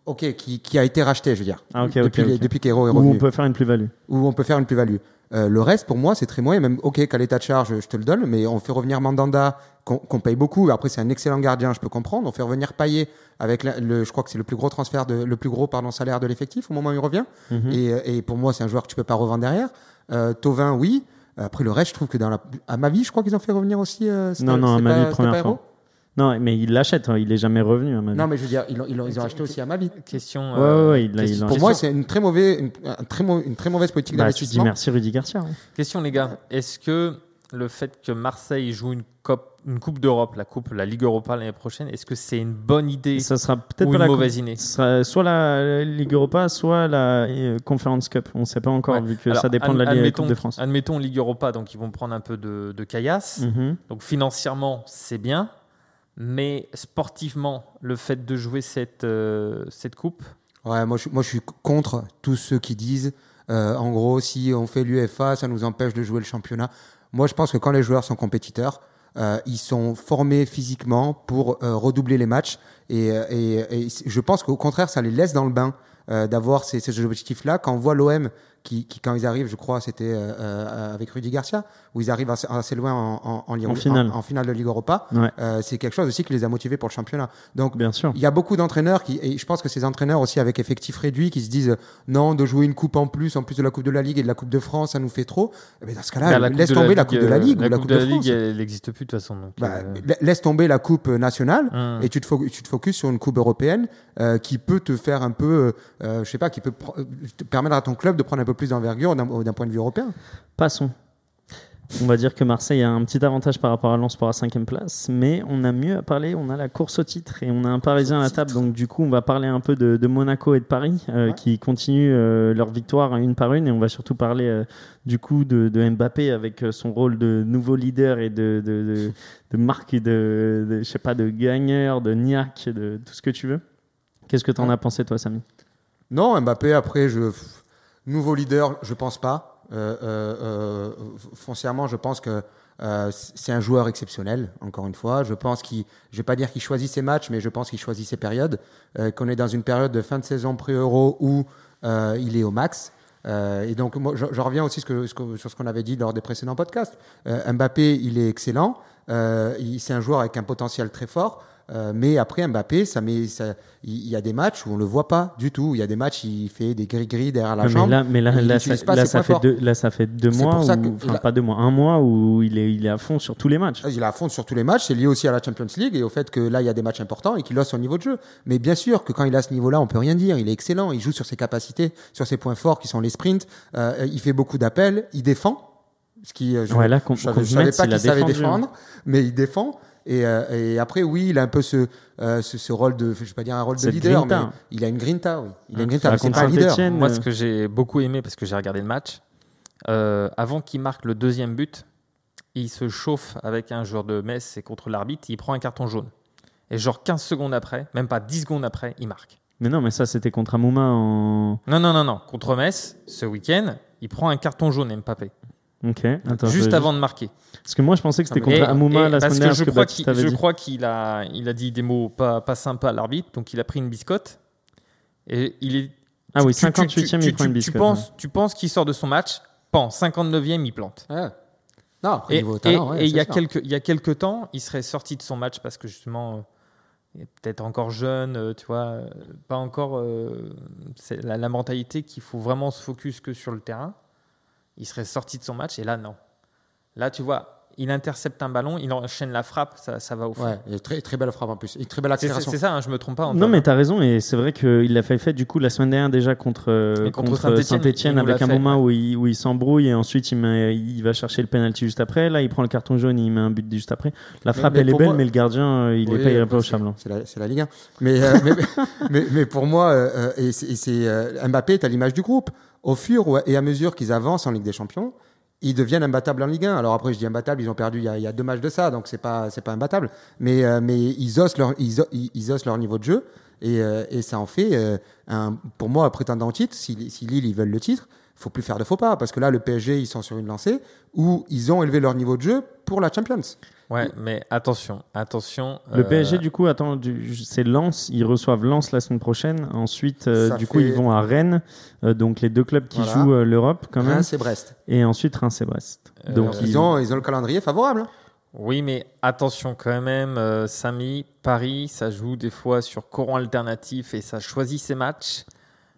Ok, qui, qui a été racheté, je veux dire. Ah, ok, ok, depuis, depuis qu'Hero est Où revenu. on peut faire une plus-value. où on peut faire une plus-value. Euh, le reste, pour moi, c'est très moyen. Même, ok, qu'à l'état de charge, je te le donne, mais on fait revenir Mandanda, qu'on paye beaucoup. Après, c'est un excellent gardien, je peux comprendre. On fait revenir Payet avec la- le, je crois que c'est le plus gros transfert, de, le plus gros pardon salaire de l'effectif au moment où il revient. Mhm. et, et pour moi, c'est un joueur que tu peux pas revendre derrière. Euh, Tovin, oui. Après le reste, je trouve que dans la, à ma vie, je crois qu'ils ont fait revenir aussi. euh, Non, non, à ma pas- vie, première fois. Non, mais il l'achète, hein, il est jamais revenu à ma vie. Non, mais je veux dire, ils l'ont ils l'ont- ils ont acheté aussi à ma vie. Question. Euh, ouais, ouais, il question- il Pour moi, c'est une très mauvaise, une, un très mau- une très mauvaise politique bah, tu dis d'investissement. merci Rudy Garcia. hein. Question les gars, est-ce que le fait que Marseille joue une, une coupe d'Europe, la coupe, la Ligue Europa l'année prochaine, est-ce que c'est une bonne idée Ça sera peut-être ou une la mauvaise idée Ce sera soit la Ligue Europa, soit la euh, Conference Cup. On ne sait pas encore Ouais. vu que Alors, ça dépend de la Ligue Coupe de France. Admettons Ligue Europa, donc ils vont prendre un peu de, de caillasse. Mhm. Donc financièrement, c'est bien, mais sportivement, le fait de jouer cette, euh, cette coupe, Ouais, moi je, moi je suis contre tous ceux qui disent, euh, en gros, si on fait l'UEFA, ça nous empêche de jouer le championnat. Moi, je pense que quand les joueurs sont compétiteurs, euh, ils sont formés physiquement pour euh, redoubler les matchs. Et, euh, et, et je pense qu'au contraire, ça les laisse dans le bain euh, d'avoir ces, ces objectifs-là. Quand on voit l'OM, qui, qui, quand ils arrivent, je crois, c'était euh, euh, avec Rudy Garcia, où ils arrivent assez, assez loin en, en, en, Ligue- En finale. en- en finale de Ligue Europa, Ouais, euh, c'est quelque chose aussi qui les a motivés pour le championnat. Donc, bien sûr. il y a beaucoup d'entraîneurs qui, et je pense que ces entraîneurs aussi avec effectif réduit, qui se disent non, de jouer une coupe en plus, en plus de la Coupe de la Ligue et de la Coupe de France, ça nous fait trop. Eh ben, dans ce cas-là, bah, la laisse tomber la Ligue, Coupe de la euh, Ligue ou la la coupe de de la France. Ligue, elle n'existe plus de toute façon. donc, Bah, euh, la- laisse tomber la Coupe nationale hum. et tu te, fo- tu te focuses sur une Coupe européenne euh, qui peut te faire un peu, je sais pas, qui peut te permettre à ton club de prendre un peu plus d'envergure d'un point de vue européen. Passons. On va dire que Marseille a un petit avantage par rapport à Lens pour la cinquième place, mais on a mieux à parler. On a la course au titre et on a un Parisien à la table. Donc du coup, on va parler un peu de, de Monaco et de Paris euh, Ouais. qui continuent euh, leur victoire une par une. Et on va surtout parler euh, du coup de, de Mbappé avec euh, son rôle de nouveau leader et de, de, marque et de, de, je sais pas, de gagneur, de niaque, de tout ce que tu veux. Qu'est-ce que tu en Ouais. as pensé toi, Samy? Non, Mbappé, après, je... nouveau leader, je pense pas. Euh, euh, euh, foncièrement, je pense que c'est un joueur exceptionnel, encore une fois. Je pense qu'il, je vais pas dire qu'il choisit ses matchs, mais je pense qu'il choisit ses périodes. Qu'on est dans une période de fin de saison pré-euro où il est au max. Et donc, moi, je, reviens aussi sur ce qu'on avait dit lors des précédents podcasts. Mbappé, il est excellent. C'est un joueur avec un potentiel très fort. Euh, mais après Mbappé, ça met, ça, il y a des matchs où on le voit pas du tout. Il y a des matchs, il fait des gris-gris derrière la jambe. mais là, mais là, il là, n'utilise ça, pas là, ses ça points fait deux, là, ça fait deux C'est mois, que- enfin pas deux mois, un mois où il est, il est à fond sur tous les matchs. Il est à fond sur tous les matchs. C'est lié aussi à la Champions League et au fait que là, il y a des matchs importants et qu'il a son niveau de jeu. Mais bien sûr que quand il a ce niveau-là, on peut rien dire. Il est excellent. Il joue sur ses capacités, sur ses points forts qui sont les sprints. Euh, il fait beaucoup d'appels. Il défend. Ce qui, euh, je, Ouais, là, je je savais pas qu'il savait défendre, mais il défend. Et, euh, et après, oui, il a un peu ce, euh, ce, ce rôle de, je vais pas dire un rôle de leader, grinta. mais il a une grinta, oui. Il a une Hein, grinta, c'est contre pas un leader. Moi, euh, ce que j'ai beaucoup aimé, parce que j'ai regardé le match, euh, avant qu'il marque le deuxième but, il se chauffe avec un joueur de Metz et contre l'arbitre, il prend un carton jaune. Et genre 15 secondes après, même pas 10 secondes après, il marque. Mais non, mais ça, c'était contre Amouma en. Non, non, non, non. Contre Metz, ce week-end, il prend un carton jaune, Mbappé. Ok. Attends, je juste avant de marquer. Parce que moi, je pensais que c'était Ah, contre Et- Amouma et la parce semaine dernière, je ce que crois qu'il je dit. crois qu'il a, il a dit des mots pas, pas sympas à l'arbitre, donc il a pris une biscotte. Et il est. Ah oui, tu- tu- 58e, tu- il prend une biscotte. Tu penses, tu penses qu'il sort de son match, pan, 59e, il plante. Ouais. Non, après, Et niveau et- talent, ouais, et il y a quelques il y a quelques temps, il serait sorti de son match parce que justement, euh, il est peut-être encore jeune, euh, tu vois, euh, pas encore euh, c'est la, la mentalité qu'il faut vraiment se focus que sur le terrain. Il serait sorti de son match et là non. Là, tu vois, il intercepte un ballon, il enchaîne la frappe, ça, ça va au fond. Ouais, et très, très belle frappe en plus. Et très belle accélération. c'est ça, hein, je me trompe pas. Non, mais t'as raison, et c'est vrai qu'il l'a fait, fait du coup la semaine dernière déjà contre, euh, contre Saint-Etienne avec un fait, moment ouais. où il, où il s'embrouille et ensuite il, met- il va chercher le penalty juste après. Là, il prend le carton jaune et il met un but juste après. La frappe, mais elle est belle, moi- mais le gardien, euh, il Oui, est pas irréprochable. c'est- hein. C'est la, Ligue 1. Mais, euh, mais, mais, mais pour moi, euh, et c'est, euh, Mbappé est à l'image du groupe. Au fur et à mesure qu'ils avancent en Ligue des Champions, ils deviennent imbattables en Ligue 1. Alors après, je dis imbattables, ils ont perdu il y a, deux matchs de ça, donc c'est pas, c'est pas imbattable. Mais, euh, mais ils, osent leur, ils osent leur niveau de jeu et, euh, et ça en fait, euh, un, pour moi, un prétendant au titre. Si, si Lille, ils veulent le titre, faut plus faire de faux pas parce que là, le PSG, ils sont sur une lancée où ils ont élevé leur niveau de jeu pour la Champions. Ouais, mais attention, attention. Le euh, PSG, du coup, attends, du- c'est Lens, ils reçoivent Lens la semaine prochaine. Ensuite, euh, du coup, ils vont à Rennes, euh, donc les deux clubs qui Voilà. jouent euh, l'Europe quand même. Reims et Brest. Et ensuite Reims et Brest. Euh, donc Ils ont, ils ont le calendrier favorable. hein. Oui, mais attention quand même, euh, Samy, Paris, ça joue des fois sur courant alternatif et ça choisit ses matchs.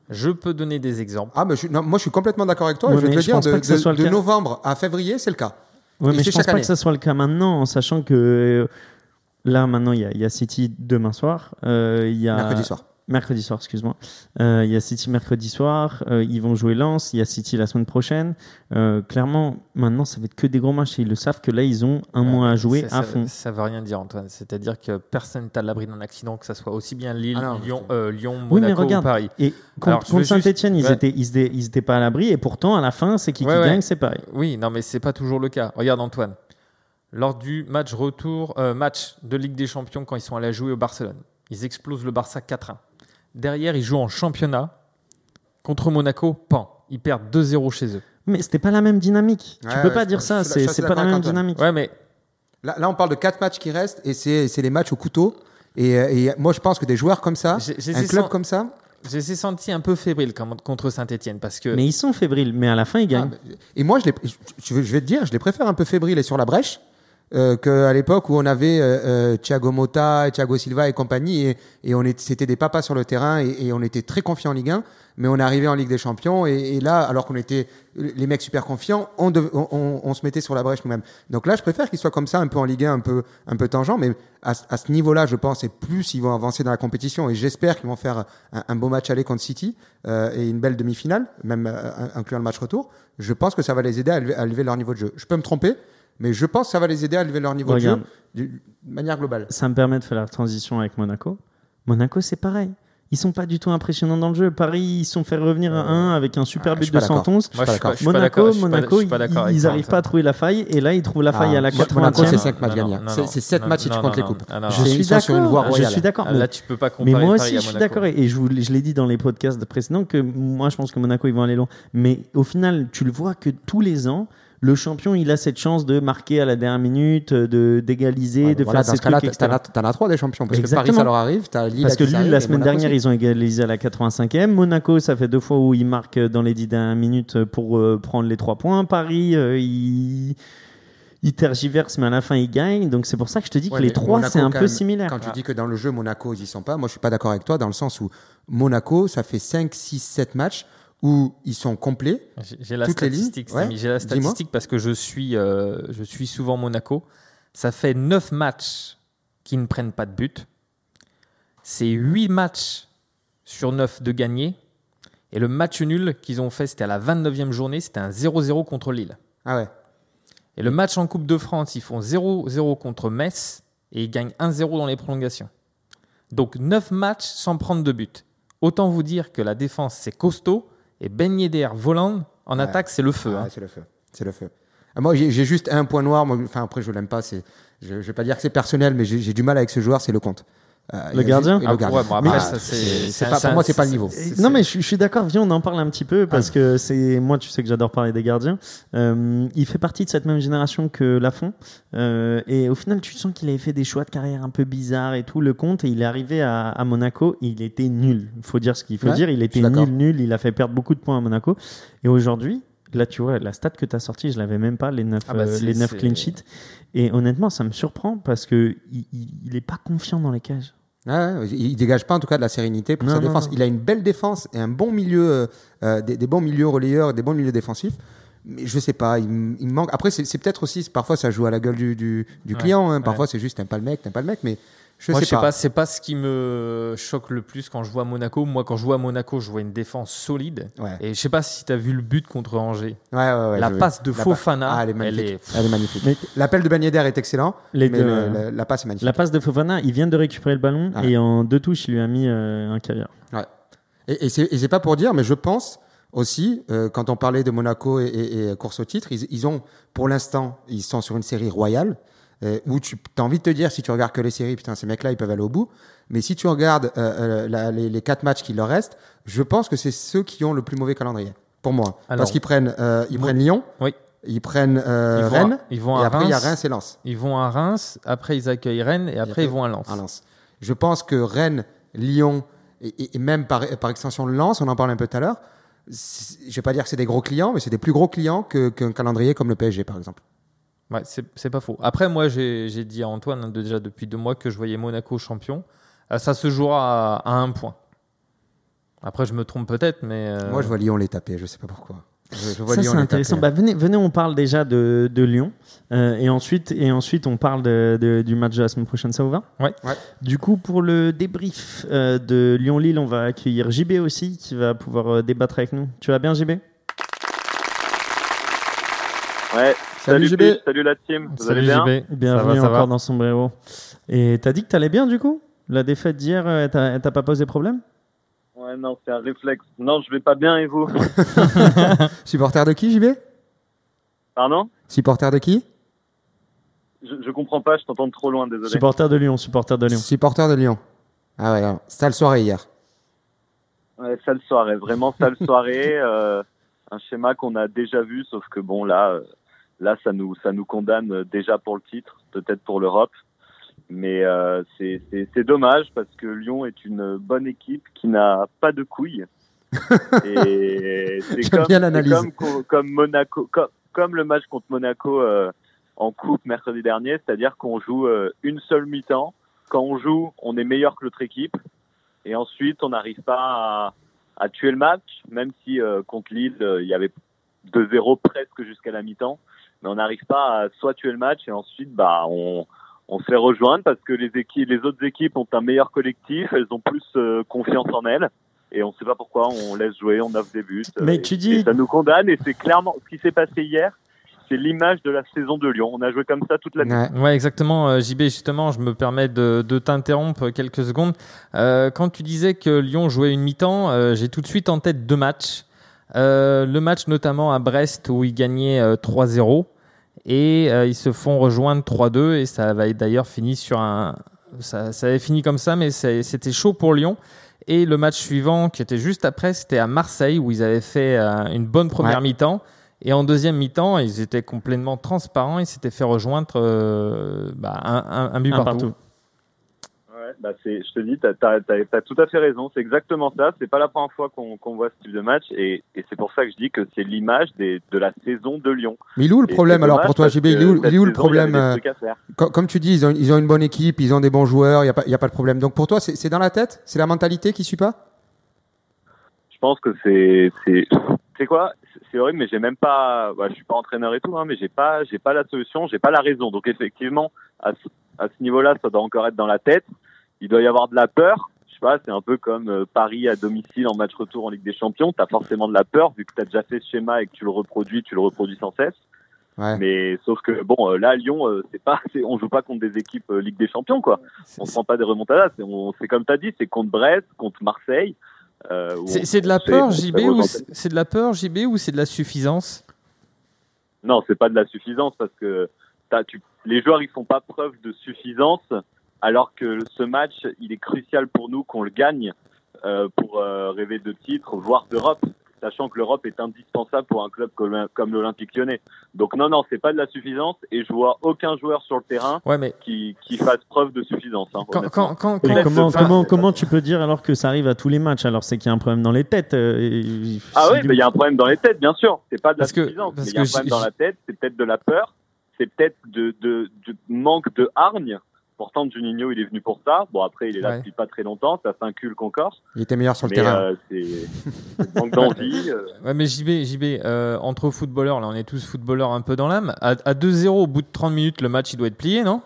Je peux donner des exemples. Ah, mais je non, moi je suis complètement d'accord avec toi. Ouais, je vais mais te je dire, pense de, pas que ça de- soit le de novembre à février, c'est le cas. Ouais, Et mais je pense pas année. que ça soit le cas maintenant, en sachant que euh, là, maintenant, il y, y a City demain soir. euh, y a Mercredi soir. Mercredi soir, excuse-moi. Euh, Il y a City mercredi soir. euh, ils vont jouer Lens. Il y a City la semaine prochaine. Euh, clairement, maintenant, ça va être que des gros matchs. Et ils le savent que là, ils ont un mois à jouer ça, à ça- fond. Ça veut rien dire, Antoine. C'est-à-dire que personne n'est à l'abri d'un accident, que ça soit aussi bien Lille, Ah non, Lyon, euh, Lyon, Oui, mais Monaco regarde. ou Paris. Et contre, juste- Saint-Etienne, ils, ouais. étaient, ils, étaient, ils étaient pas à l'abri. Et pourtant, à la fin, c'est qui Ouais, qui ouais. gagne, c'est pareil. Oui, non, mais c'est pas toujours le cas. Regarde, Antoine. Lors du match retour, euh, match de Ligue des Champions, quand ils sont allés jouer au Barcelone, ils explosent le Barça 4-1. Derrière, ils jouent en championnat contre Monaco. Pan. Ils perdent 2-0 chez eux. Mais c'était pas la même dynamique. tu Ouais, peux ouais, pas je- dire je ça. je C'est pas la même dynamique. Ouais, mais Là, là, on parle de quatre matchs qui restent et c'est c'est les matchs au couteau. Et, euh, et moi, je pense que des joueurs comme ça, j'ai j'ai un club comme ça. j'ai ces senti un peu fébrile comme- contre Saint-Etienne parce que. Mais ils sont fébriles. Mais à la fin, ils Ah, gagnent. et moi, je, les, je, je vais- je vais te dire, je les préfère un peu fébriles et sur la brèche euh, qu'à l'époque où on avait euh, euh, Thiago Motta, Thiago Silva et compagnie. Et, et on était- c'était des papas sur le terrain et, on était très confiants en Ligue 1. Mais on arrivait en Ligue des Champions et, là, alors qu'on était les mecs super confiants, on, se mettait sur la brèche nous-mêmes. Donc là, je préfère qu'ils soient comme ça, un peu en Ligue 1, un peu, un peu tangent. Mais à, ce- niveau-là, je pense, et plus ils vont avancer dans la compétition, et j'espère qu'ils vont faire un, un beau match aller contre City euh, et une belle demi-finale, même euh, incluant le match retour. Je pense que ça va les aider à à élever leur niveau de jeu. Je peux me tromper, mais je pense que ça va les aider à élever leur niveau Regarde. de jeu du- de manière globale. ça me permet de faire la transition avec Monaco. Monaco, c'est pareil. Ils sont pas du tout impressionnants dans le jeu. Paris, ils sont fait revenir à 1 avec un super ah, but de pas d'accord. 111. Moi, je Monaco, d'accord- je Monaco, ils- n'arrivent pas à trouver la faille. Et là, ils trouvent la faille Ah, à la Mo- Monaco, 80e. c'est 5 matchs non, C'est non, c'est 7 non, matchs et tu comptes les coupes. Je suis d'accord. Je suis d'accord. Mais- Là, tu peux pas Mais comparer moi Paris aussi, je suis Monaco. d'accord. Et je l'ai dit dans les podcasts précédents que moi, je pense que Monaco, ils vont aller loin. Mais au final, tu le vois que tous les ans, le champion, il a cette chance de marquer à la dernière minute, de d'égaliser, Ouais, de voilà, faire ses trucs, t'en as, as trois des champions. Parce que Paris, Exactement. ça leur arrive. Lille Parce que Lille, la semaine Monaco dernière, aussi. ils ont égalisé à la 85e. Monaco, ça fait deux fois où ils marquent dans les dix dernières minutes pour euh, prendre les trois points. Paris, euh, ils ils tergiversent, mais à la fin, ils gagnent. Donc c'est pour ça que je te dis Ouais, que les trois, c'est un peu même, similaire. Quand tu dis que dans le jeu, Monaco, ils y sont pas, moi je suis pas d'accord avec toi dans le sens où Monaco, ça fait 5, 6, 7 matchs où ils sont complets. J'ai- la statistique, j'ai la parce que je suis, euh, je suis souvent Monaco. Ça fait 9 matchs qui ne prennent pas de but. C'est 8 matchs sur 9 de gagnés. Et le match nul qu'ils ont fait, c'était à la 29e journée, c'était un 0-0 contre Lille. Ah ouais. Et le match en Coupe de France, ils font 0-0 contre Metz et ils gagnent 1-0 dans les prolongations. Donc 9 matchs sans prendre de but. Autant vous dire que la défense, c'est costaud. Et Ben Yedder, Voland, en Ouais. attaque, c'est le feu. Ah, hein. c'est le feu. C'est le feu. Moi, j'ai juste un point noir. Moi, enfin, après, je l'aime pas. C'est, je, je vais pas dire que c'est personnel, mais j'ai du mal avec ce joueur. C'est le compte. Euh, a gardien et le Ah, gardien. ouais, bon, après, Mais ça, c'est- c'est c'est pas- un- pour moi, c'est pas le niveau. c'est- Non mais je, suis- je suis d'accord, viens on en parle un petit peu parce que c'est moi tu sais que j'adore parler des gardiens. Euh, il fait partie de cette même génération que Lafont Euh, et au final tu sens qu'il avait fait des choix de carrière un peu bizarres et tout le compte et il est arrivé à, à Monaco, il était nul. Il faut dire ce qu'il faut Ouais, dire, il était nul nul, il a fait perdre beaucoup de points à Monaco et aujourd'hui Là, tu vois, la stat que tu as sortie, je l'avais même pas, les 9, Ah bah, c'est- les clean sheets. Et honnêtement, ça me surprend parce que il, il, il est pas confiant dans les cages. Ouais, il dégage pas en tout cas de la sérénité pour Non, sa défense. non. Il a une belle défense et un bon milieu, euh, euh, des, des bons milieux relayeurs, des bons milieux défensifs. mais je sais pas, il, il me manque. Après, c'est peut-être aussi, parfois ça joue à la gueule du, du, du Ouais, client. hein. ouais. Parfois, c'est juste t'aimes pas le mec, t'aimes pas le mec, mais je Moi, sais je sais pas. pas, c'est pas ce qui me choque le plus quand je vois Monaco. Moi, quand je vois Monaco, je vois une défense solide. Ouais. Et je sais pas si tu as vu le but contre Angers. Ouais, ouais, ouais, la passe de la pa- Fofana, Ah, elle est elle magnifique. est- Elle est magnifique. Mais- L'appel de Yedder est excellent, Les mais deux, le- le- la passe est magnifique. La passe de Fofana, il vient de récupérer le ballon Ouais. et en deux touches, il lui a mis euh, un caviar. Ouais. Et, et c'est et c'est pas pour dire, mais je pense aussi, euh, quand on parlait de Monaco et, et- et course au titre, ils, ils ont, pour l'instant, ils sont sur une série royale, euh, où tu as envie de te dire, si tu regardes que les séries, putain, ces mecs-là, ils peuvent aller au bout. Mais si tu regardes euh, euh, la- les, les quatre matchs qui leur restent, je pense que c'est ceux qui ont le plus mauvais calendrier, pour moi. Alors, Parce qu'ils prennent, euh, ils prennent Lyon, Oui. ils prennent Ils vont à- Rennes, ils vont et à après il y a Reims. Reims et Lens. Ils vont à Reims, après ils accueillent Rennes et après, après, ils vont à Lens. à Lens. Je pense que Rennes, Lyon et, et- et même par, par extension Lens, on en parlait un peu tout à l'heure, je vais pas dire que c'est des gros clients, mais c'est des plus gros clients qu'un calendrier comme le PSG par exemple. Ouais, c'est pas faux. Après, moi, j'ai dit à Antoine hein, déjà depuis deux mois que je voyais Monaco champion. Euh, ça se jouera à, à un point. Après, je me trompe peut-être, mais. euh, Moi je vois Lyon les taper, je sais pas pourquoi. Je, je vois Ça, Lyon c'est les intéressant. taper. Bah, venez, venez, on parle déjà de, de Lyon. Euh, et, ensuite, et ensuite, on parle de- de- du match de la semaine prochaine. Ça vous va Ouais. Ouais. Du coup, pour le débrief euh, de Lyon-Lille, on va accueillir JB aussi, qui va pouvoir débattre avec nous. Tu vas bien, JB Ouais. Salut, JB. Pete, salut la team. Vous Salut allez bien? JB. Bienvenue ça va, ça encore va. dans Sombrero. Et t'as dit que t'allais bien, du coup? La défaite d'hier, euh, t'as elle t'a pas posé problème? Ouais, non, c'est un réflexe. Non, je vais pas bien et vous? Supporter de qui JB Pardon? Supporter de qui? Je, je comprends pas, je t'entends trop loin, désolé. Supporter de Lyon, supporter de Lyon. Supporter de Lyon. Ah ouais, alors, sale soirée hier. Ouais, sale soirée, vraiment sale soirée. euh, un schéma qu'on a déjà vu, sauf que bon, là, euh, là, ça nous, ça nous condamne déjà pour le titre, peut-être pour l'Europe. Mais euh, c'est c'est- c'est dommage parce que Lyon est une bonne équipe qui n'a pas de couilles. Et c'est comme, comme Monaco, comme, comme le match contre Monaco euh, en coupe mercredi dernier, c'est-à-dire qu'on joue euh, une seule mi-temps. Quand on joue, on est meilleur que l'autre équipe, et ensuite on n'arrive pas à, à tuer le match, même si euh, contre Lille euh, il y avait 2-0 presque jusqu'à la mi-temps, mais on n'arrive pas à soit tuer le match et ensuite bah on on se fait rejoindre parce que les équipes, les autres équipes ont un meilleur collectif, elles ont plus euh, confiance en elles. Et on ne sait pas pourquoi on laisse jouer, on offre des buts. Mais euh, tu et- dis- et ça nous condamne et c'est clairement ce qui s'est passé hier. C'est l'image de la saison de Lyon. On a joué comme ça toute l'année. Ouais. Ouais, exactement. euh, JB, justement, je me permets de, de t'interrompre quelques secondes. Euh, quand tu disais que Lyon jouait une mi-temps, euh, j'ai tout de suite en tête deux matchs. Euh, le match notamment à Brest où ils gagnaient euh, 3-0 et euh, ils se font rejoindre 3-2 et ça avait d'ailleurs fini sur un... Ça, ça avait fini comme ça, mais c'était chaud pour Lyon. Et le match suivant, qui était juste après, c'était à Marseille où ils avaient fait euh, une bonne première Ouais. mi-temps. Et en deuxième mi-temps, ils étaient complètement transparents. Ils s'étaient fait rejoindre euh, bah, un, un- un but Un partout. partout. Bah c'est, je te dis, t'as, t'as tout à fait raison. C'est exactement ça. C'est pas la première fois qu'on, voit ce type de match, et, et c'est pour ça que je dis que c'est l'image de la saison de Lyon. Mais il est où le problème alors pour toi JB Il est où, il est où le problème euh, Comme tu dis, ils ont, ils ont une bonne équipe, ils ont des bons joueurs, il n'y a, pas- y a pas de problème. Donc pour toi, c'est dans la tête? C'est la mentalité qui suit pas? Je pense que c'est, c'est, c'est quoi? C'est horrible, mais j'ai même pas. Bah, je suis pas entraîneur et tout, hein, mais j'ai pas, j'ai pas la solution, j'ai pas la raison. Donc effectivement, à ce, à ce niveau-là, ça doit encore être dans la tête. Il doit y avoir de la peur. Je sais pas, c'est un peu comme euh, Paris à domicile en match retour en Ligue des Champions. T'as forcément de la peur vu que t'as déjà fait ce schéma et que tu le reproduis, tu le reproduis sans cesse. Ouais. Mais sauf que bon, euh, là, à Lyon, euh, c'est pas, c'est, on joue pas contre des équipes euh, Ligue des Champions, quoi. On prend pas des remontadas. C'est, on, c'est comme t'as dit, c'est contre Brest, contre Marseille. euh, C'est de la peur, JB, ou c'est de la peur, JB, ou c'est de la suffisance? Non, c'est pas de la suffisance parce que tu, les joueurs ils font pas preuve de suffisance alors que ce match il est crucial pour nous qu'on le gagne euh, pour euh, rêver de titre, voire d'Europe, sachant que l'Europe est indispensable pour un club comme, comme l'Olympique Lyonnais. Donc non, non, c'est pas de la suffisance et je vois aucun joueur sur le terrain Ouais, mais qui, qui fasse preuve de suffisance. Hein, quand, quand, quand, comment, enfin, comment, comment tu peux dire alors que ça arrive à tous les matchs Alors c'est qu'il y a un problème dans les têtes. euh, et- Ah oui, du- mais il y a un problème dans les têtes, bien sûr. C'est pas de la Parce que- suffisance, parce mais il y a un que problème dans la tête. C'est peut-être de la peur. C'est peut-être de, de, du manque de hargne Pourtant, Juninho, il est venu pour ça. Bon, après, il est là Ouais. depuis pas très longtemps. Ça s'inculque encore. Il était meilleur sur le Mais terrain. euh, c'est manque d'envie. euh. Ouais, mais JB, JB euh, entre footballeurs, là, on est tous footballeurs un peu dans l'âme. À, à 2-0, au bout de 30 minutes, le match, il doit être plié, non?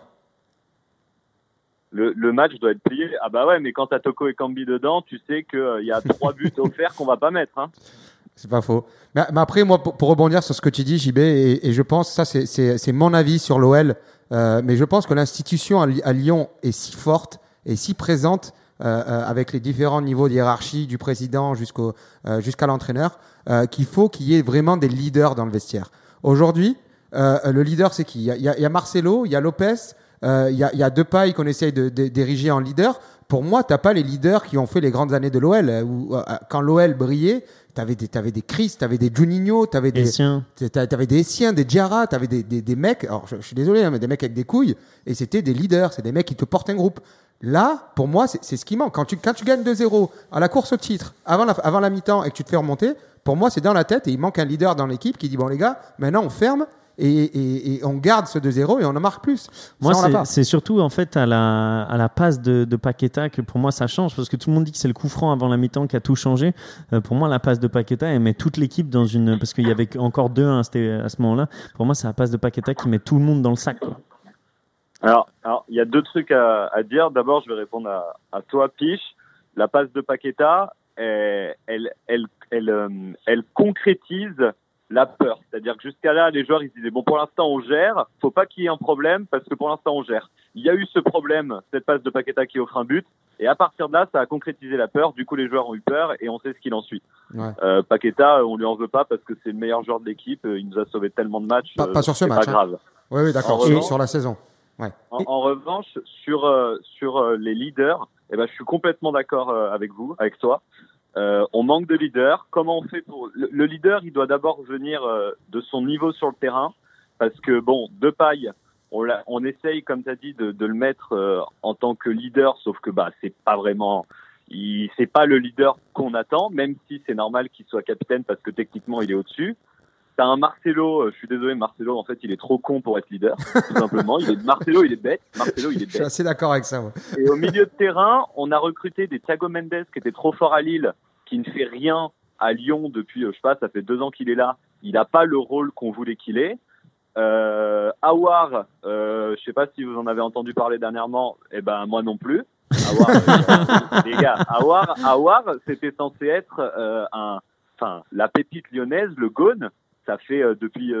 Le, le match doit être plié. Ah bah ouais, mais quand t'as Toko et Kambi dedans, tu sais qu'il y a trois buts offerts qu'on va pas mettre. Hein. C'est pas faux. Mais, mais après, moi, pour, pour rebondir sur ce que tu dis, JB, et, et je pense, ça, c'est mon avis sur l'OL, euh, mais je pense que l'institution à, Lyon est si forte et si présente euh, euh, avec les différents niveaux de hiérarchie, du président jusqu'au jusqu'à l'entraîneur, qu'il faut qu'il y ait vraiment des leaders dans le vestiaire. Aujourd'hui, le leader, c'est qui? Il y, a, Marcelo, il y a Lopez, il y a, il y Depay qu'on essaye de- de- d'ériger en leader. Pour moi, t'as pas les leaders qui ont fait les grandes années de l'OL. où, quand l'OL brillait, t'avais des, t'avais des Chris, t'avais des Juninho, t'avais des, Essien. T'a- T'avais des Essiens, des Diarra, t'avais des, des, des mecs, alors je, je suis désolé, hein, mais des mecs avec des couilles, et c'était des leaders, c'est des mecs qui te portent un groupe. Là, pour moi, c'est c'est ce qui manque. Quand tu, quand tu gagnes 2-0 à la course au titre, avant la, avant la mi-temps, et que tu te fais remonter, pour moi, c'est dans la tête, et il manque un leader dans l'équipe qui dit, bon les gars, maintenant on ferme, et, et, et on garde ce 2-0, et on en marque plus. Moi, c'est- surtout en fait à la, à la passe de, de Paqueta que pour moi ça change parce que tout le monde dit que c'est le coup franc avant la mi-temps qui a tout changé. Euh, pour moi, la passe de Paqueta, elle met toute l'équipe dans une. Parce qu'il y avait encore deux à, à ce moment-là. Pour moi, c'est la passe de Paqueta qui met tout le monde dans le sac. quoi. Alors, alors, il y a deux trucs à, à dire. D'abord, je vais répondre à, à toi, Piche. La passe de Paqueta, elle, elle, elle, elle, euh, elle concrétise la peur. C'est-à-dire que jusqu'à là, les joueurs, ils se disaient, bon, pour l'instant, on gère. Faut pas qu'il y ait un problème parce que pour l'instant, on gère. Il y a eu ce problème, cette passe de Paqueta qui offre un but. Et à partir de là, ça a concrétisé la peur. Du coup, les joueurs ont eu peur et on sait ce qu'il en suit. Ouais. Euh, Paqueta, on lui en veut pas parce que c'est le meilleur joueur de l'équipe. Il nous a sauvé tellement de matchs. Pas- pas euh, sur ce match, Pas hein. grave. Oui, oui, d'accord, sur, la saison. En, en revanche, sur euh, sur euh, les leaders, eh ben, je suis complètement d'accord euh, avec vous, avec toi. Euh, on manque de leaders. Comment on fait pour le, le leader Il doit d'abord venir euh, de son niveau sur le terrain, parce que bon, de paille, on, essaye, comme tu as dit, de, de le mettre euh, en tant que leader, sauf que bah c'est pas vraiment, il c'est pas le leader qu'on attend, même si c'est normal qu'il soit capitaine parce que techniquement il est au-dessus. T'as un Marcelo, je suis désolé, Marcelo, en fait, il est trop con pour être leader, tout simplement. Il est, Marcelo, il est bête. Marcelo, il est Je suis bête. assez d'accord avec ça. ouais. Et au milieu de terrain, on a recruté des Thiago Mendes qui était trop fort à Lille, qui ne fait rien à Lyon depuis, euh, je sais pas, ça fait deux ans qu'il est là. Il n'a pas le rôle qu'on voulait qu'il ait. Euh, Awar, euh, je sais pas si vous en avez entendu parler dernièrement, eh ben moi non plus. Awar, euh, les gars, Awar, Awar, c'était censé être euh, un, enfin la pépite lyonnaise, le Gone. Ça fait depuis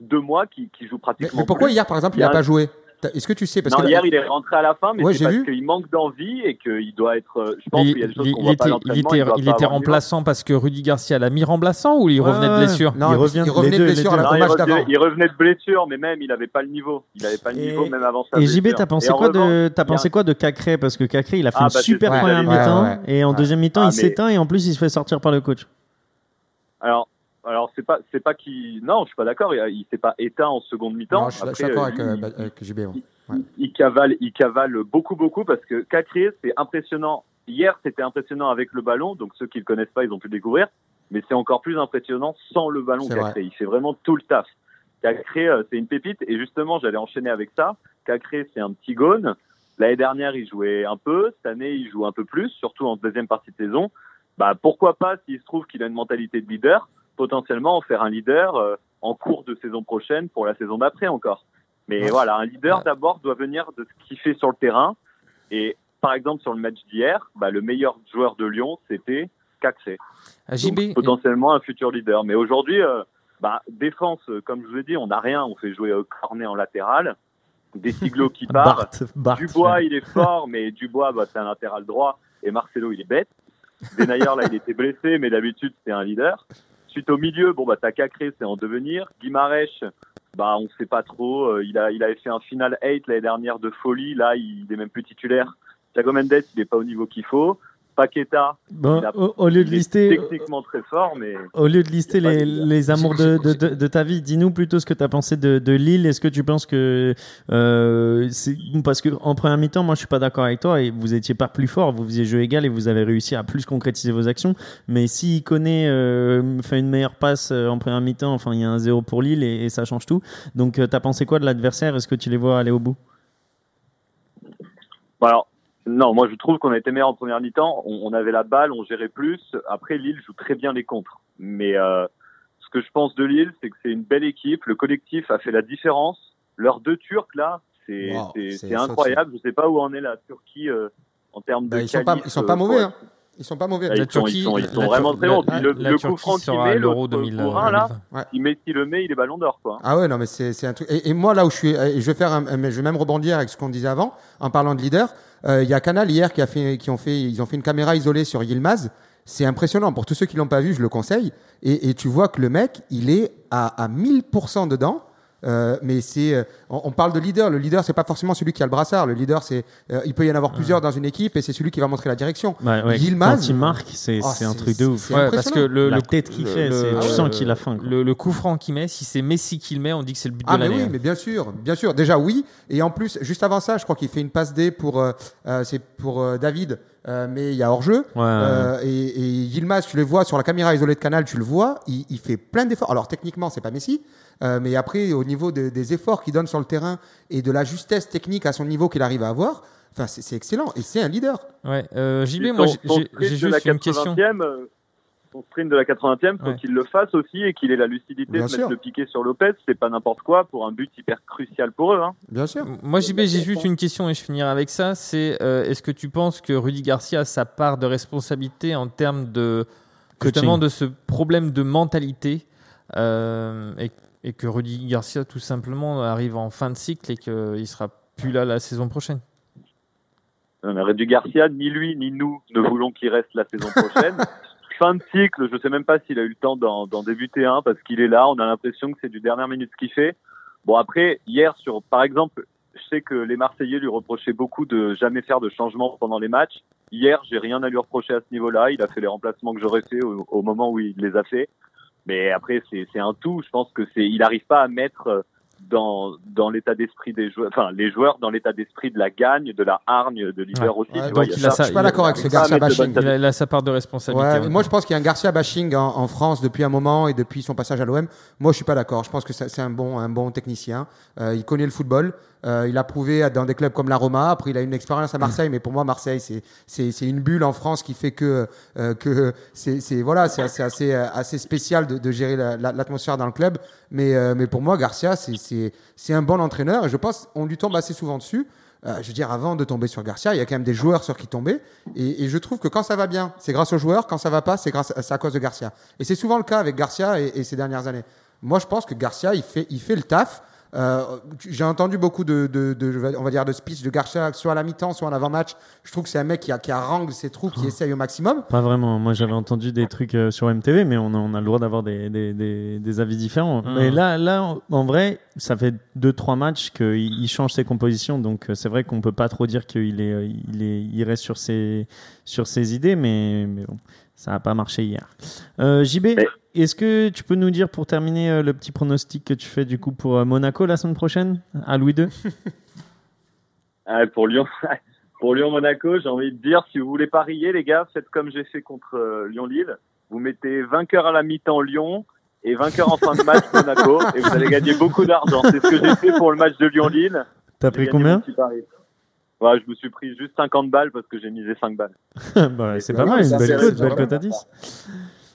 deux mois qu'il joue pratiquement. mais pourquoi plus. hier, par exemple, il n'a pas joué? Est-ce que tu sais parce non, que hier il est rentré à la fin, mais Ouais, c'est parce qu'il manque d'envie et qu'il doit être. euh, Je pense il, qu'il y a des choses qu'on voit pas à était, il était, il pas était remplaçant parce que Rudy Garcia l'a mis remplaçant ou il Ouais, revenait de ouais. blessure? Non, Il il, revient- il revenait de blessure il, match d'avant. revenait, il revenait de blessure, mais même il n'avait pas le niveau. Il n'avait pas le niveau même avant sa Et. JB, t'as pensé quoi de, t'as pensé quoi de Cacré? Parce que Cacré, il a fait Ah, une bah, super ça, première mi-temps et en deuxième mi-temps, Ah, il s'éteint et en plus, il se fait sortir par le coach. Alors, alors c'est pas, c'est pas qui. Non, je suis pas d'accord. Il, il s'est pas éteint en seconde mi-temps. Non, je suis je suis d'accord euh, avec, euh, il- avec JB. ouais. Ouais. il, il cavale, il cavale beaucoup, beaucoup parce que Cacré, c'est impressionnant. Hier, c'était impressionnant avec le ballon, donc ceux qui le connaissent pas, ils ont pu le découvrir. Mais c'est encore plus impressionnant sans le ballon, Cacré. Il fait vraiment tout le taf. Cacré, euh, c'est une pépite. Et justement, j'allais enchaîner avec ça. Cacré, c'est un petit gone. L'année dernière, il jouait un peu. Cette année, il joue un peu plus, surtout en deuxième partie de saison. Bah, pourquoi pas, s'il se trouve qu'il a une mentalité de leader, potentiellement en faire un leader euh, en cours de saison prochaine pour la saison d'après encore. Mais Ouais. voilà, un leader Ouais. d'abord doit venir de ce qu'il fait sur le terrain. Et par exemple, sur le match d'hier, bah, le meilleur joueur de Lyon, c'était Cacré. Ah, JB, potentiellement un futur leader. Mais aujourd'hui, euh, bah, défense, euh, comme je vous ai dit, on n'a rien. On fait jouer Cornet en latéral, des Siglo qui part. Bart, Bart. Dubois, il est fort, mais Dubois, bah, c'est un latéral droit. Et Marcelo, il est bête. Denayer, là, il était blessé, mais d'habitude, c'est un leader. Suite au milieu, bon, bah, t'as Cacré, c'est en devenir. Guimarèche, bah, on sait pas trop. Euh, il, a, il avait fait un final 8 l'année dernière de folie. Là, il est même plus titulaire. Thiago Mendes, il est pas au niveau qu'il faut. Paqueta, au, au lieu de lister, techniquement très fort, mais Au lieu de lister les, amours de, de, de- de ta vie, dis-nous plutôt ce que tu as pensé de, Lille. Est-ce que tu penses que. euh, parce que en première mi-temps, moi je suis pas d'accord avec toi et vous étiez pas plus fort, vous faisiez jeu égal et vous avez réussi à plus concrétiser vos actions. Mais s'il connaît, euh, fait une meilleure passe euh, en première mi-temps, enfin il y a un zéro pour Lille et, et ça change tout. Donc tu as pensé quoi de l'adversaire? Est-ce que tu les vois aller au bout? Bon, alors, non, moi je trouve qu'on a été meilleur en première mi-temps. On, on avait la balle, on gérait plus. Après, Lille joue très bien les contres. Mais euh, ce que je pense de Lille, c'est que c'est une belle équipe. Le collectif a fait la différence. Leurs deux Turcs là, c'est Wow, incroyable. Je sais pas où en est la Turquie euh, en termes de. Bah, ils sont pas, ils sont pas euh, mauvais. ouais. Hein. Ils sont pas mauvais. Bah, La ils sont, Turquie- ils sont, ils sont la vraiment très bons. le, la le Turquie coup franc qu'il met, l'Euro l'autre 2000, coup rhin, là, 2020. si Messi le met, il est ballon d'or quoi. Ah ouais, non, mais c'est un truc. Et, et moi, là où je suis, et je vais faire, un, mais je vais même rebondir avec ce qu'on disait avant, en parlant de leader. Euh, Il y a Canal hier qui a fait, qui ont fait, ils ont fait une caméra isolée sur Yilmaz. C'est impressionnant. Pour tous ceux qui l'ont pas vu, je le conseille. Et, et tu vois que le mec, il est à, à 1000% dedans. Euh, mais c'est, euh, on, on parle de leader. Le leader, c'est pas forcément celui qui a le brassard. Le leader, c'est, euh, il peut y en avoir plusieurs dans une équipe, et c'est celui qui va montrer la direction. Bah, ouais, Yilmaz, quand il marque, c'est oh, c'est un truc de ouf. Ouais, parce que le, La le- tête qu'il fait, le- tu sens ouais. qu'il a faim. Le, le coup franc qu'il met, si c'est Messi qui le met, on dit que c'est le but Ah de l'année. oui, hein. mais bien sûr, bien sûr. Déjà oui, et en plus, juste avant ça, je crois qu'il fait une passe D pour, euh, c'est pour euh, David, euh, mais il y a hors jeu. Ouais, Euh, et, et Yilmaz, tu le vois sur la caméra isolée de Canal, tu le vois, il, il fait plein d'efforts. Alors techniquement, c'est pas Messi, euh, mais après au niveau de- des efforts qu'il donne sur le terrain et de la justesse technique à son niveau qu'il arrive à avoir, enfin c'est excellent et c'est un leader. Ouais, euh, JB, moi son- j'ai- son juste une question. 80e, euh, Son sprint de la 80e, faut Ouais. qu'il le fasse aussi et qu'il ait la lucidité Bien de sûr. mettre le piqué sur Lopez. C'est pas n'importe quoi pour un but hyper crucial pour eux. Hein. Bien sûr. Moi, JB, j'ai juste une question et je finirai avec ça. C'est euh, est-ce que tu penses que Rudy Garcia a sa part de responsabilité en termes de Coaching. justement de ce problème de mentalité euh, et, et que Rudy Garcia tout simplement arrive en fin de cycle et qu'il sera plus là la saison prochaine. Rudy Garcia, ni lui ni nous ne voulons qu'il reste la saison prochaine. fin de cycle, je sais même pas s'il a eu le temps d'en d'en débuter un parce qu'il est là. On a l'impression que c'est du dernière minute ce qu'il fait. Bon après, hier sur, par exemple, je sais que les Marseillais lui reprochaient beaucoup de jamais faire de changement pendant les matchs. Hier, j'ai rien à lui reprocher à ce niveau-là. Il a fait les remplacements que j'aurais fait au, au moment où il les a fait. Mais après, c'est un tout. Je pense que c'est, il n'arrive pas à mettre euh, dans dans l'état d'esprit des joueurs, enfin les joueurs dans l'état d'esprit de la gagne, de la hargne, de leader aussi. Ouais, tu donc vois, il y a il a ça. ça- je suis pas d'accord avec ce Garcia de bashing. Il a, il a sa part de responsabilité. Ouais, moi, je pense qu'il y a un Garcia bashing en, en France depuis un moment et depuis son passage à l'OM. Moi, je suis pas d'accord. Je pense que c'est un bon, un bon technicien. Euh, il connaît le football. Euh, il a prouvé dans des clubs comme la Roma. Après, il a une expérience à Marseille, mais pour moi, Marseille, c'est c'est c'est une bulle en France qui fait que euh, que c'est voilà, c'est assez assez assez spécial de, de gérer la- la- l'atmosphère dans le club. Mais euh, mais pour moi, Garcia, c'est c'est un bon entraîneur. Et je pense on lui tombe assez souvent dessus. Euh, je veux dire, avant de tomber sur Garcia, il y a quand même des joueurs sur qui tomber. Et, je trouve que quand ça va bien, c'est grâce aux joueurs. Quand ça va pas, c'est grâce, à cause de Garcia. Et c'est souvent le cas avec Garcia et, et ces dernières années. Moi, je pense que Garcia, il fait, il fait le taf. Euh, j'ai entendu beaucoup de, de, de- on va dire, de speech de Garcia, soit à la mi-temps, soit en avant-match. Je trouve que c'est un mec qui, a, qui harangue ses troupes, qui essaye au maximum. Pas vraiment. Moi, j'avais entendu des trucs euh, sur MTV, mais on a, on a le droit d'avoir des, des, des, des avis différents. Mhm. Mais là, là, en- vrai, ça fait deux trois matchs qu'il il change ses compositions, donc euh, c'est vrai qu'on peut pas trop dire qu'il est, il est, il reste sur ses, sur ses idées, mais, mais bon, ça n'a pas marché hier. Euh, JB, Mais- est-ce que tu peux nous dire pour terminer euh, le petit pronostic que tu fais du coup pour euh, Monaco la semaine prochaine à Louis II Ah, pour Lyon, pour Lyon Monaco, j'ai envie de dire, si vous voulez parier, les gars, faites comme j'ai fait contre euh, Lyon-Lille. Vous mettez vainqueur à la mi-temps Lyon et vainqueur en fin de match Monaco et vous allez gagner beaucoup d'argent. C'est ce que j'ai fait pour le match de Lyon-Lille. T'as J'ai pris combien. Ouais, je me suis pris juste 50 balles parce que j'ai misé 5 balles. Bah, C'est pas mal, une belle c'est- cote, belle cote à 10.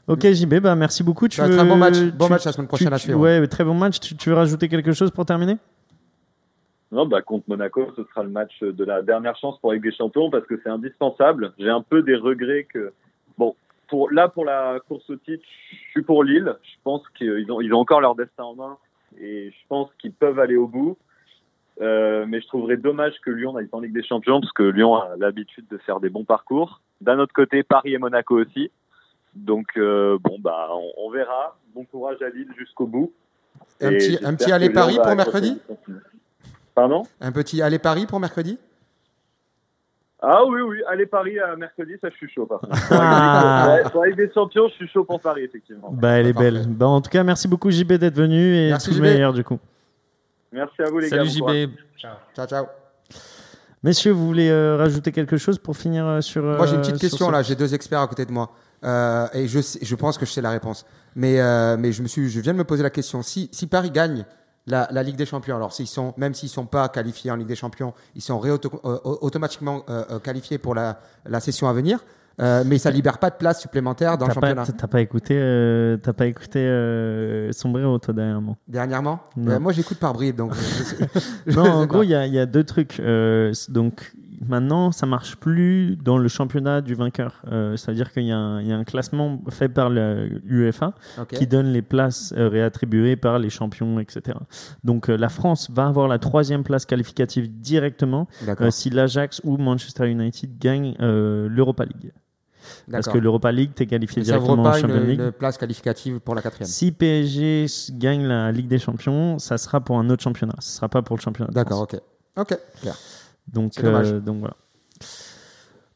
Ok JB, bah merci beaucoup. Tu Ça va être un veux- bon match, bon tu- match la semaine prochaine tu- à suivre. Ouais, très bon match. Tu, tu veux rajouter quelque chose pour terminer? Non, bah, contre Monaco, ce sera le match de la dernière chance pour Ligue des Champions parce que c'est indispensable. J'ai un peu des regrets que, bon, pour, là, pour la course au titre, je suis pour Lille. Je pense qu'ils ont, ils ont encore leur destin en main et je pense qu'ils peuvent aller au bout. Euh, mais je trouverais dommage que Lyon n'aille pas en Ligue des Champions parce que Lyon a l'habitude de faire des bons parcours. D'un autre côté, Paris et Monaco aussi. Donc, euh, bon, bah, on, on verra. Bon courage à Lille jusqu'au bout. Un Et petit, un petit aller Paris pour mercredi le. Pardon? Un petit aller Paris pour mercredi? Ah oui, oui, allez Paris à mercredi, ça je suis chaud par contre. Ah. Pour la Ligue des Champions, je suis chaud pour Paris, effectivement. Bah elle est Parfait. belle. Bah, en tout cas, merci beaucoup JB d'être venu et Merci, tout le JB. meilleur du coup. Merci à vous les Salut gars. courage. JB. Ciao, ciao. Messieurs, vous voulez euh, rajouter quelque chose pour finir euh, sur Moi, j'ai une petite question ce- là. J'ai deux experts à côté de moi. Euh, et je, sais- je pense que je sais la réponse. Mais, euh, mais je, me suis, je viens de me poser la question. Si, si Paris gagne la, la Ligue des Champions. Alors, s'ils sont, même s'ils sont pas qualifiés en Ligue des Champions, ils sont réauto- euh, automatiquement qualifiés pour la, la session à venir. Mais ça libère pas de place supplémentaire dans le championnat. t'as pas écouté, t'as pas écouté Sombrero toi dernièrement? Dernièrement, moi j'écoute par bribes, donc. Non, en gros, il y, y a deux trucs. Donc maintenant, ça marche plus dans le championnat du vainqueur. Euh, C'est-à-dire qu'il y, a un- il y a un classement fait par l'UEFA qui donne les places euh, réattribuées par les champions, etc. Donc euh, la France va avoir la troisième place qualificative directement si l'Ajax ou Manchester United gagnent l'Europa League. Parce que l'Europa League, tu es qualifié ça directement en pas Champions une, League. une place qualificative pour la quatrième. Si PSG gagne la Ligue des Champions, ça sera pour un autre championnat. Ce sera pas pour le championnat. D'accord, ok. Ok, clair. Donc, euh, donc voilà.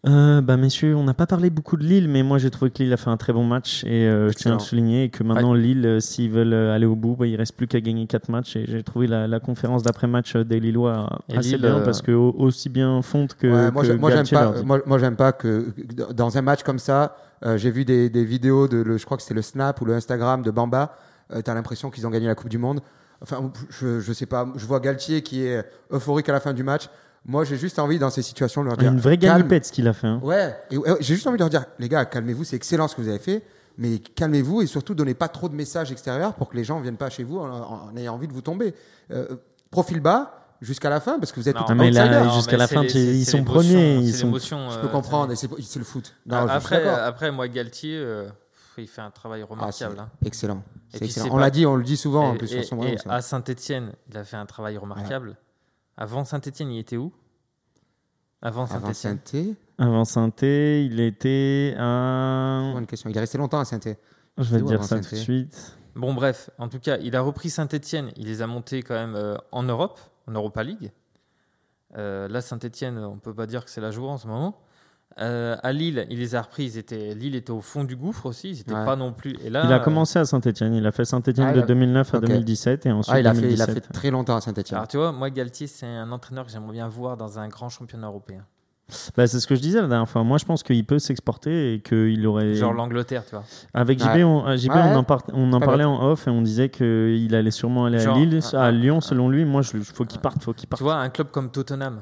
Euh, bah messieurs, on n'a pas parlé beaucoup de Lille, mais moi j'ai trouvé que Lille a fait un très bon match et euh, je tiens à le souligner et que maintenant Lille, euh, s'ils veulent aller au bout, bah, il reste plus qu'à gagner 4 matchs et j'ai trouvé la, la conférence d'après-match des Lillois Et assez Lille, bien parce que au- aussi bien fonte que, Ouais, moi, que moi, j'aime pas. dit. Moi, moi, j'aime pas que dans un match comme ça, j'ai vu des, des vidéos de, le, je crois que c'était le Snap ou le Instagram de Bamba. Euh, T'as l'impression qu'ils ont gagné la Coupe du Monde. Enfin, je, je sais pas. Je vois Galtier qui est euphorique à la fin du match. Moi, j'ai juste envie dans ces situations de leur dire. une vraie galipette ce qu'il a fait. hein. Ouais. Et, j'ai juste envie de leur dire, les gars, calmez-vous. C'est excellent ce que vous avez fait. Mais calmez-vous et surtout donnez pas trop de messages extérieurs pour que les gens viennent pas chez vous en, en ayant envie de vous tomber. Euh, profil bas jusqu'à la fin parce que vous êtes Non, tout mais là, jusqu'à la fin, les- ils c'est sont premiers, ils sont- Je euh, peux comprendre. c'est- et C'est c'est le foot. Non, Ah, après, après, moi, Galtier, euh, il fait un travail Ah, c'est remarquable. hein. Excellent. Et C'est puis, excellent. c'est On pas- l'a dit, on le dit souvent en Et- plus sur son et à Saint-Etienne, il a fait un travail remarquable. Avant Saint-Etienne, il était où? Avant Avant Saint-Etienne. Saint-Étienne, Avant Saint-Étienne, il était à. bonne question. Il est resté longtemps à Saint-Étienne. Je vais te dire ça tout de suite. Bon, bref, en tout cas, il a repris Saint-Etienne. Il les a montés quand même euh, en Europe, en Europa League. Euh, là, Saint-Etienne, on peut pas dire que c'est la joie en ce moment. Euh, à Lille, il les a repris. Ils étaient, Lille était au fond du gouffre aussi. Ils n'étaient Ouais. pas non plus. Et là, Il a euh, commencé à Saint-Etienne. Il a fait Saint-Etienne Ah, de il a- 2009 à Ok. 2017 et ensuite Ah, il a, fait, il a 2017. fait très longtemps à Saint-Étienne. Alors, tu vois, moi, Galtier, c'est un entraîneur que j'aimerais bien voir dans un grand championnat européen. Bah, c'est ce que je disais la dernière fois. Moi, je pense qu'il peut s'exporter et qu'il aurait. Genre l'Angleterre, tu vois. Avec JB, Ouais. on, euh, JB, Ouais, on en, ouais. par- on en Pas parlait en off et on disait qu'il allait sûrement aller Genre, à Lille, un- à Lyon, un- selon lui. Moi, il faut qu'il parte, faut qu'il parte. Tu vois, un club comme Tottenham.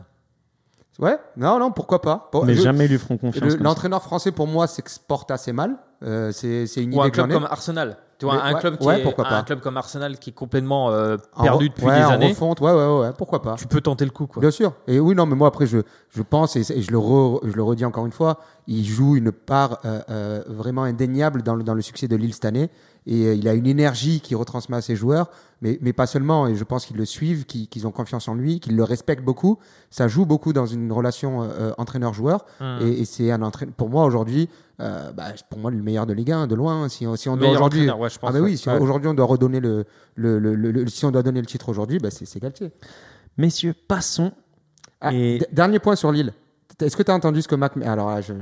Ouais, non, non, pourquoi pas. Bon, Mais je- jamais ils lui feront confiance. le-. L'entraîneur français, pour moi, s'exporte assez mal. Euh, c'est c'est une Ou un idée que j'en club comme Arsenal. Tu vois, Mais un, ouais, club qui ouais, est, pourquoi un club comme Arsenal qui est complètement euh, perdu depuis ouais, des en années. refonte, ouais, ouais, ouais, ouais, pourquoi pas. Tu peux tenter le coup, quoi. Bien sûr. Et oui, non, mais moi, après, je, je pense, et, et je, le re- je le redis encore une fois, il joue une part euh, euh, vraiment indéniable dans le, dans le succès de Lille cette année. Et euh, il a une énergie qui retransmet à ses joueurs, mais, mais pas seulement. Et je pense qu'ils le suivent, qu'ils ont confiance en lui, qu'ils le respectent beaucoup. Ça joue beaucoup dans une relation euh, euh, entraîneur-joueur. Hmm. Et, et c'est un entraîneur. Pour moi, aujourd'hui, euh, bah, pour moi, le meilleur de Ligue 1, de loin. Si, on- si on doit aujourd'hui. ouais. Ah, oui, si Ouais. aujourd'hui on doit redonner le, le, le- le- le- si on doit donner le titre aujourd'hui, bah, c'est Galtier. Messieurs, passons. Ah, Et- Dernier point sur Lille. Est-ce que tu as entendu ce que Mac. Alors là, je...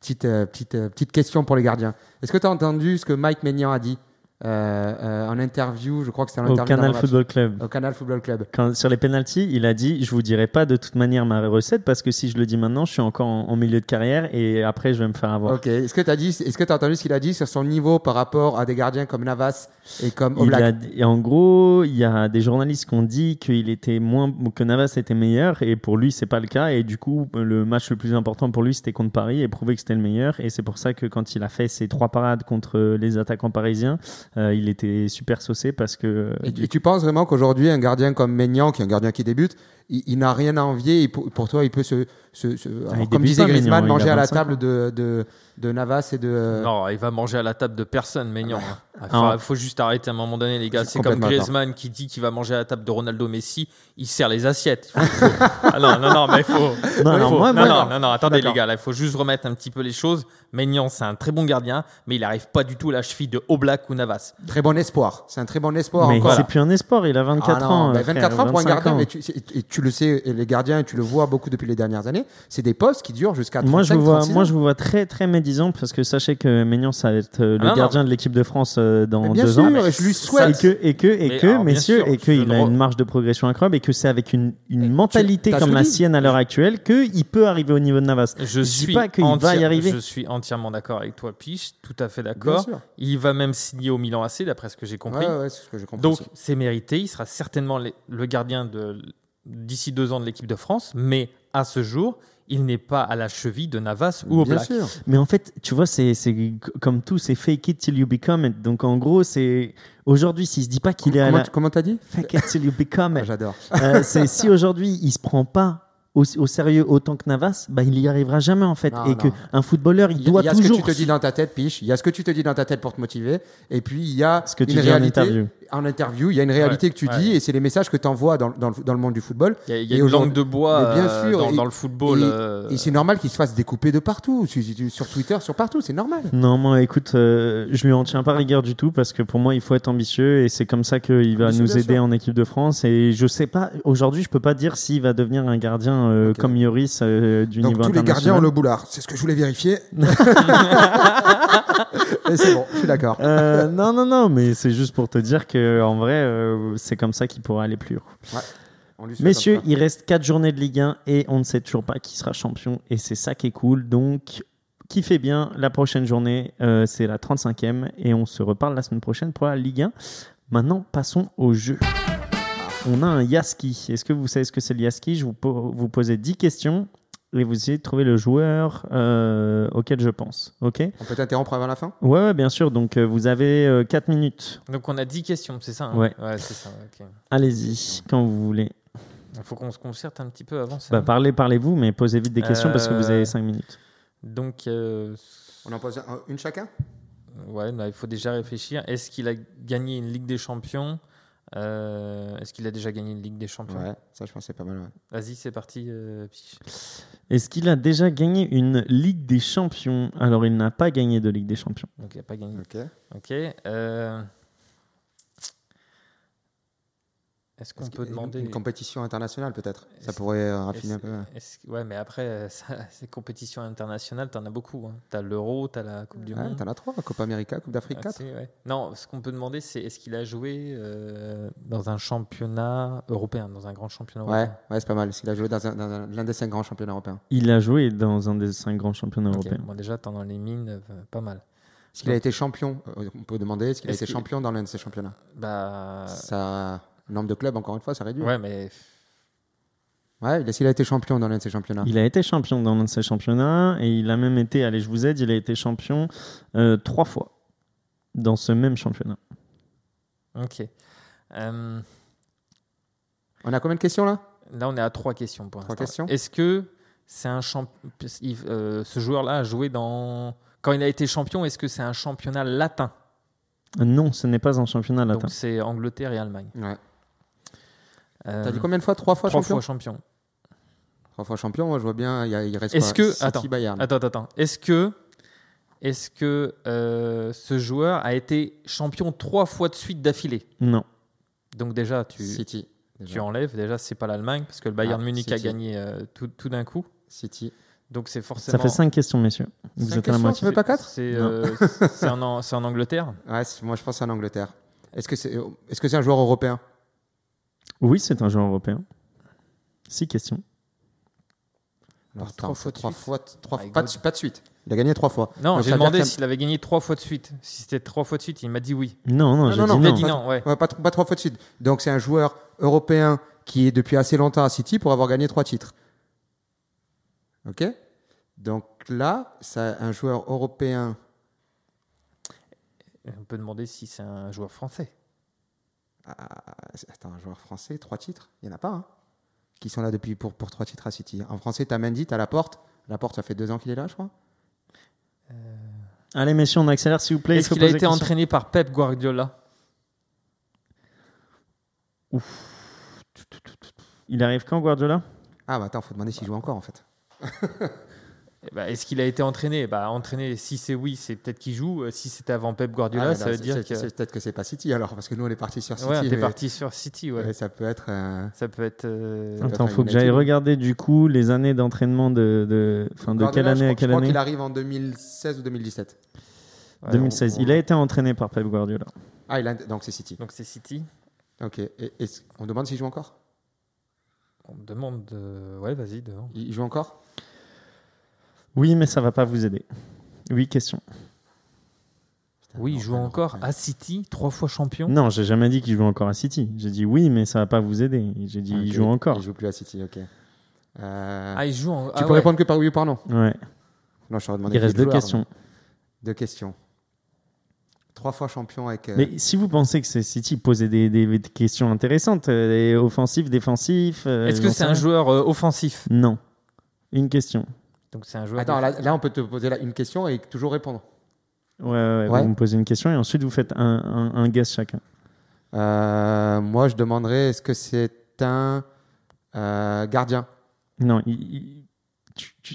petite, euh, petite, euh, petite question pour les gardiens. Est-ce que tu as entendu ce que Mike Maignan a dit? En interview Je crois que c'était Au interview. Canal d'avant-match. Football Club. Au Canal Football Club. Quand, sur les penalties, il a dit Je vous dirai pas de toute manière ma recette parce que si je le dis maintenant, je suis encore en, en milieu de carrière et après je vais me faire avoir. Ok. Est-ce que tu as, dit... Est as entendu ce qu'il a dit sur son niveau par rapport à des gardiens comme Navas et comme Il Oblak? a et en gros, il y a des journalistes qui ont dit qu'il était moins, que Navas était meilleur et pour lui c'est pas le cas et du coup le match le plus important pour lui c'était contre Paris et prouver que c'était le meilleur et c'est pour ça que quand il a fait ses trois parades contre les attaquants parisiens, euh, il était super saucé parce que Et, et tu penses vraiment qu'aujourd'hui, un gardien comme Maignan, qui est un gardien qui débute, il, il n'a rien à envier et pour, pour toi, il peut se, se- se- alors, Ah, il comme disait Griezmann, Maignan, manger à la 25 table de, de, de Navas et de. Non, il va manger à la table de personne, Maignan. hein. Il Ah. faut, faut juste arrêter à un moment donné, les gars. C'est comme Griezmann qui dit qu'il va manger à la table de Ronaldo Messi. Il sert les assiettes. Faut- ah non, non, non, mais il faut. Non, non, faut- moi- non, moi- non, non, non, attendez, les gars. Là, il faut juste remettre un petit peu les choses. Maignan, c'est un très bon gardien, mais il n'arrive pas du tout à la cheville de Oblak ou Navas. Très bon espoir. C'est un très bon espoir. mais encore. c'est plus un espoir, il a 24 Ah ans. bah, euh, 24 frère, ans pour un 25 gardien, ans. mais tu, c'est- et tu le sais, les gardiens, et tu le vois beaucoup depuis les dernières années, c'est des postes qui durent jusqu'à 35 Moi je, vous vois, 36 moi, ans. je vous vois très très médisant parce que sachez que Maignan, ça va être euh, le Ah non, gardien de l'équipe de France euh, dans bien deux sûr, ans. et je lui Et souhaite. que, et que, et Mais que alors, bien messieurs, sûr, et qu'il a une marge de progression incroyable et que c'est avec une, une Et mentalité tu- comme la sienne à l'heure actuelle qu'il peut arriver au niveau de Navas. Je, dis suis pas qu'il va y arriver. Je suis entièrement d'accord avec toi, Piche. Tout à fait d'accord. Il va même signer au Milan AC, d'après ce que j'ai compris. Ouais, ouais, c'est ce que j'ai compris. Donc c'est mérité. Il sera certainement les- le gardien de d'ici deux ans de l'équipe de France, mais à ce jour, il n'est pas à la cheville de Navas ou au bien Black. sûr. Mais en fait, tu vois, c'est comme tout, c'est fake it till you become it. Donc en gros, c'est aujourd'hui, s'il se dit pas qu'il est à Comment, la tu- comment t'as dit? Fake it till you become Ah, it. J'adore. Euh, c'est si aujourd'hui il se prend pas au, au sérieux autant que Navas, bah, il y arrivera jamais en fait. Non, et non. que un footballeur, il Il y a, doit il y a ce que toujours tu te dis dans ta tête, Piche. Il y a ce que tu te dis dans ta tête pour te motiver. Et puis, il y a ce que tu dis en interview. En interview, il y a une réalité Ouais, que tu ouais. dis et c'est les messages que tu envoies dans, dans le, dans le monde du football. Il y a, il y a Et une langue de bois bien euh, sûr, dans, et- dans le football. et- euh, Et c'est normal qu'il se fasse découper de partout. Sur, Twitter, sur partout, c'est normal. Non, moi, écoute, euh, je lui en tiens pas rigueur du tout parce que pour moi, il faut être ambitieux et c'est comme ça qu'il va nous aider sûr. en équipe de France. Et je sais pas, aujourd'hui, je peux pas dire s'il va devenir un gardien euh, comme Yoris euh, du Donc niveau tous les gardiens ont le boulard. C'est ce que je voulais vérifier. c'est bon, je suis d'accord. Euh, non, non, non, mais c'est juste pour te dire que en vrai, euh, c'est comme ça qu'il pourra aller plus haut. Messieurs, il reste 4 journées de Ligue 1 et on ne sait toujours pas qui sera champion. Et c'est ça qui est cool. Donc, kiffez bien. La prochaine journée, euh, c'est la 35e. Et on se reparle la semaine prochaine pour la Ligue 1. Maintenant, passons au jeu. On a un Yaski. Est-ce que vous savez ce que c'est le Yaski? Je vous, po- vous posez 10 questions et vous essayez de trouver le joueur euh, auquel je pense. Ok? On peut t'interrompre avant la fin? Ouais, ouais, bien sûr. Donc, euh, vous avez 4 minutes. Donc on a 10 questions, c'est ça hein? Ouais. c'est ça. Allez-y, quand vous voulez. Il faut qu'on se concerte un petit peu avant ça. Bah, parlez, parlez-vous, mais posez vite des questions parce que vous avez Euh, 5 minutes. Donc, euh, On en pose un- une chacun? Ouais, là, il faut déjà réfléchir. Est-ce qu'il a gagné une Ligue des Champions? Euh, Est-ce qu'il a déjà gagné une Ligue des Champions? Ouais, ça je pense c'est pas mal. ouais. Vas-y, c'est parti. euh. Est-ce qu'il a déjà gagné une Ligue des Champions? Alors, il n'a pas gagné de Ligue des Champions. Donc, il n'a pas gagné. Ok. Ok. euh, Est-ce qu'on Est-ce peut une- demander Une compétition internationale peut-être. Ça Est-ce- pourrait euh, raffiner un Est-ce- peu. est-ce- Ouais, mais après, euh, ça, ces compétitions internationales, t'en as beaucoup. Hein. T'as l'Euro, t'as la Coupe du Ouais, Monde. T'en as trois, Copa América, Coupe d'Afrique Ah, 4. si, ouais. Non, ce qu'on peut demander, c'est est-ce qu'il a joué euh, dans un championnat européen, dans un grand championnat européen? ouais c'est pas mal. S'il a joué dans un- dans un- l'un des cinq grands championnats européens. Il a joué dans un des 5 grands championnats européens. Bon, déjà, t'en as les mines, euh, pas mal. Est-ce qu'il a été champion? Euh, On peut demander est-ce qu'il a Est-ce été qu'il- champion dans l'un de ces championnats? Bah, Ça, le nombre de clubs, encore une fois, ça réduit. ouais, mais Ouais, qu'il a été champion dans l'un de ces championnats Il a été champion dans l'un de ses championnats et il a même été, allez, je vous aide, il a été champion euh, trois fois dans ce même championnat. ok. Euh, On a combien de questions là? Là, on est à trois questions pour Trois l'instant. questions Est-ce que c'est un champ... il- euh, ce joueur-là a joué dans quand il a été champion Est-ce que c'est un championnat latin? Non, ce n'est pas un championnat latin. Donc c'est Angleterre et Allemagne. Ouais. Euh, T'as dit combien de fois Trois fois Trois champion fois champion. Trois fois champion, moi je vois bien, il, y a- il reste Est-ce quoi que- City, attends, Bayern. Attends, attends. Est-ce que, est-ce que euh, ce joueur a été champion trois fois de suite d'affilée? Non. Donc déjà, tu, City. déjà. tu enlèves. Déjà, c'est pas l'Allemagne parce que le Bayern Ah, Munich a gagné euh, tout, tout d'un coup. City. Donc c'est forcément. Ça fait 5 questions, messieurs. Vous Cinq êtes à la questions, moitié. ça fait pas quatre? C'est euh, c'est en, An- c'est en Angleterre. Ouais, c'est- moi je pense en Angleterre. Est-ce que c'est est-ce que c'est un joueur européen? Oui, c'est un joueur européen. 6 questions. Alors, trois fois de trois suite. fois, trois, pas, de, God. pas de suite. Il a gagné trois fois. Non, j'ai demandé s'il avait gagné trois fois de suite. Si c'était trois fois de suite, il m'a dit oui. Non, non, Non, non, dit non, dit pas- non, ouais. Pas, pas trois fois de suite. Donc c'est un joueur européen qui est depuis assez longtemps à City pour avoir gagné trois titres. Ok? Donc là, c'est un joueur européen. On peut demander si c'est un joueur français. Ah, attends, un joueur français, trois titres Il n'y en a pas, hein Qui sont là depuis pour, pour trois titres à City. En français, t'as Mendy, t'as Laporte. Laporte, ça fait deux ans qu'il est là, je crois. Allez, messieurs, on accélère, s'il vous plaît. il Est-ce qu'il a été question. entraîné par Pep Guardiola? Il arrive quand, Guardiola? Ah, bah attends, faut demander s'il joue encore, en fait. Eh ben, Est-ce qu'il a été entraîné? Bah, Entraîné, si c'est oui, c'est peut-être qu'il joue. Euh, Si c'était avant Pep Guardiola, Ah, ça veut c'est- dire c'est- que. c'est Peut-être que c'est pas City alors, parce que nous on est parti sur City. Ouais, t'es mais- parti sur City, ouais. ça peut être. euh, Ça peut être. euh, peut être Attends, faut que j'aille regarder du coup les années d'entraînement de. de... Enfin, de quelle année je à quelle Je crois année qu'il arrive en 2016 ou 2017. Ouais, 2016. on- Il a été entraîné par Pep Guardiola. Ah, il a... donc c'est City. Donc c'est City. Ok. Et, on demande s'il joue encore? On demande. de- Ouais, vas-y, il joue encore? Oui, mais ça va pas vous aider. Oui, question. Oui, il joue encore à City, trois fois champion. Non, j'ai jamais dit qu'il joue encore à City. J'ai dit oui, mais ça va pas vous aider. J'ai dit il Ok, joue encore. Il joue plus à City, ok. Euh, Ah, il joue en. tu ah peux ouais. répondre que par oui ou par non Ouais. Non, je t'aurais demandé Il qui reste le deux joueur, questions. mais- Deux questions. Trois fois champion avec. euh, Mais si vous pensez que c'est City, posez des, des- des questions intéressantes, euh, défensifs. euh, Est-ce que j'en c'est sais un rien. joueur euh, offensif? Non. Une question. Donc c'est un joueur. Attends, là, là, on peut te poser là une question et toujours répondre. Ouais, ouais, Ouais. Vous me posez une question et ensuite vous faites un, un, un guess chacun. Euh, moi, je demanderais est-ce que c'est un euh, gardien? Non, il- il-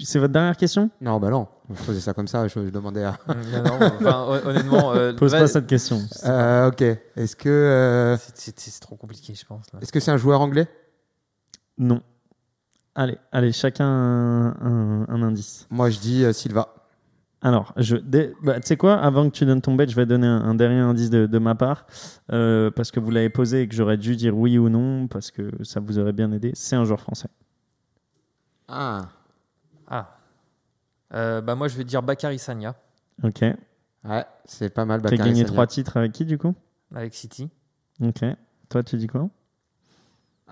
c'est votre dernière question? Non, bah non. Je posais ça comme ça. Je, je demandais à. Non, non, enfin, honnêtement. euh, Pose pas cette question. Euh, ok. Est-ce que euh, c'est- C'est c'est trop compliqué, je pense. là. est-ce que c'est un joueur anglais? Non. Allez, allez, chacun un, un- un indice. Moi, je dis euh, Silva. Alors, je, bah, tu sais quoi Avant que tu donnes ton bet, je vais donner un, un dernier indice de, de ma part euh, parce que vous l'avez posé et que j'aurais dû dire oui ou non parce que ça vous aurait bien aidé. C'est un joueur français. Ah. Ah. Euh, bah moi, je vais dire Bakary Sagna Ok. Ouais, c'est pas mal. Qui a Bakary gagné trois titres avec qui du coup? Avec City Ok. Toi, tu dis quoi?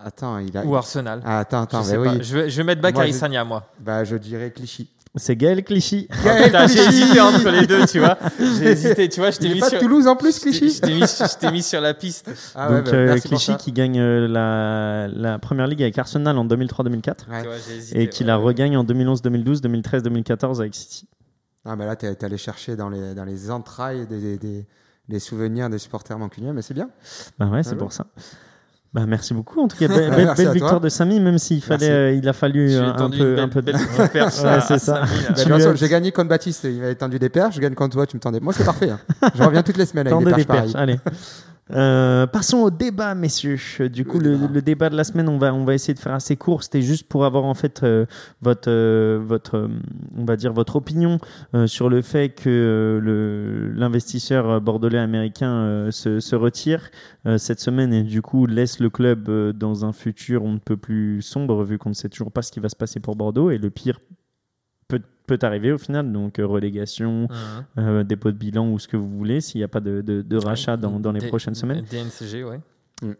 Attends, il a. ou Arsenal. Ah, attends, attends. je, sais mais pas. oui. je, vais, je vais mettre Bakary Moi, je- Sagna, moi. Bah, je dirais Clichy. C'est Gaël Clichy. Putain, j'ai hésité entre les deux, tu vois. J'ai hésité, tu vois. Je t'ai mis pas sur. de Toulouse en plus, Clichy je t'ai mis, sur la piste. Ah ouais, Donc bah, euh, Clichy qui gagne euh, la, la première ligue avec Arsenal en 2003-2004 Ouais. Tu vois, j'ai hésité, et qui ouais. la regagne en 2011-2012, 2013-2014 avec City. Ah, mais là, t'es t'es allé chercher dans les, dans les entrailles des, des, des- des souvenirs des supporters mancuniens, mais c'est bien. Bah ouais, c'est pour ça. Bah merci beaucoup. En tout cas, belle, belle- belle victoire toi. de Samy, même s'il fallait, euh, il a fallu euh, un peu, une un belle- peu de. belle Ouais, c'est ça. Samy, là. Bah, j'ai gagné contre Baptiste, il m'avait tendu des perches. Je gagne contre toi, tu me tendais. Moi, c'est parfait. hein. Je reviens toutes les semaines avec des des perches pareilles. perches. Allez. Euh, passons au débat, messieurs. Du coup, Le le, débat. de la semaine, on va, on va essayer de faire assez court. C'était juste pour avoir en fait euh, votre, euh, votre, euh, on va dire votre opinion euh, sur le fait que euh, l'investisseur bordelais américain euh, se, se retire euh, cette semaine et du coup laisse le club euh, dans un futur on ne peut plus sombre vu qu'on ne sait toujours pas ce qui va se passer pour Bordeaux et le pire peut, peut arriver au final. Donc euh, relégation, Mhm. euh, dépôt de bilan ou ce que vous voulez s'il n'y a pas de, de- de rachat dans, dans les D- prochaines semaines. DNCG, ouais.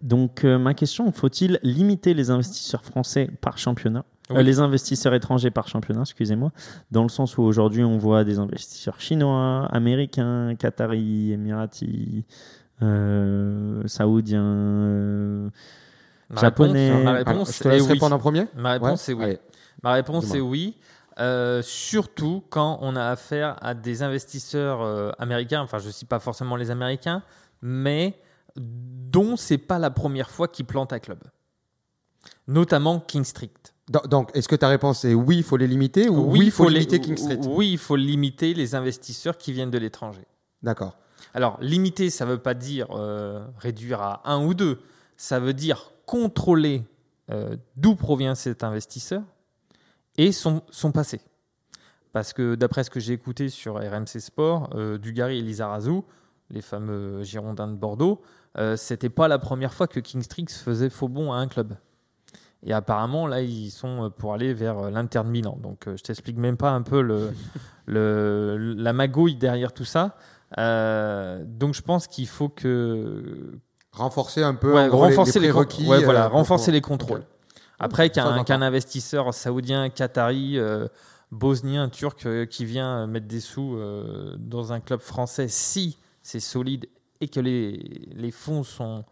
Donc euh, ma question, faut-il limiter les investisseurs français par championnat? Euh, Oui. les investisseurs étrangers par championnat, excusez-moi, dans le sens où aujourd'hui on voit des investisseurs chinois, américains, qataris, émiratis, euh, saoudiens, euh, Ma Japonais. réponse, ma réponse je te est laisse oui. répondre en premier. Ma réponse Ouais c'est oui. Allez. Ma réponse est oui. Euh, surtout quand on a affaire à des investisseurs euh, américains, enfin je ne cite pas forcément les Américains, mais dont c'est pas la première fois qu'ils plantent un club. Notamment King Street. Donc, est-ce que ta réponse est oui, il faut les limiter ou oui, il faut les- limiter King Street? Oui, il faut limiter les investisseurs qui viennent de l'étranger. D'accord. Alors, limiter, ça ne veut pas dire euh, réduire à un ou deux. Ça veut dire contrôler d'où provient cet investisseur et son, son passé. Parce que d'après ce que j'ai écouté sur RMC Sport, euh, Dugarry et Lizarazu, les fameux Girondins de Bordeaux, euh, c'était pas la première fois que King Street faisait faux bon à un club. Et apparemment, là, ils sont pour aller vers l'Inter de Milan. Donc, euh, je t'explique même pas un peu le, le- la magouille derrière tout ça. Euh, donc, je pense qu'il faut que Renforcer un peu Ouais, renforcer les, les, con- prérequis. ouais, voilà, euh, renforcer pour- les contrôles. Après, qu'un investisseur saoudien, qatari, euh, bosnien, turc euh, qui vient mettre des sous euh, dans un club français, si c'est solide et que les, les fonds sont.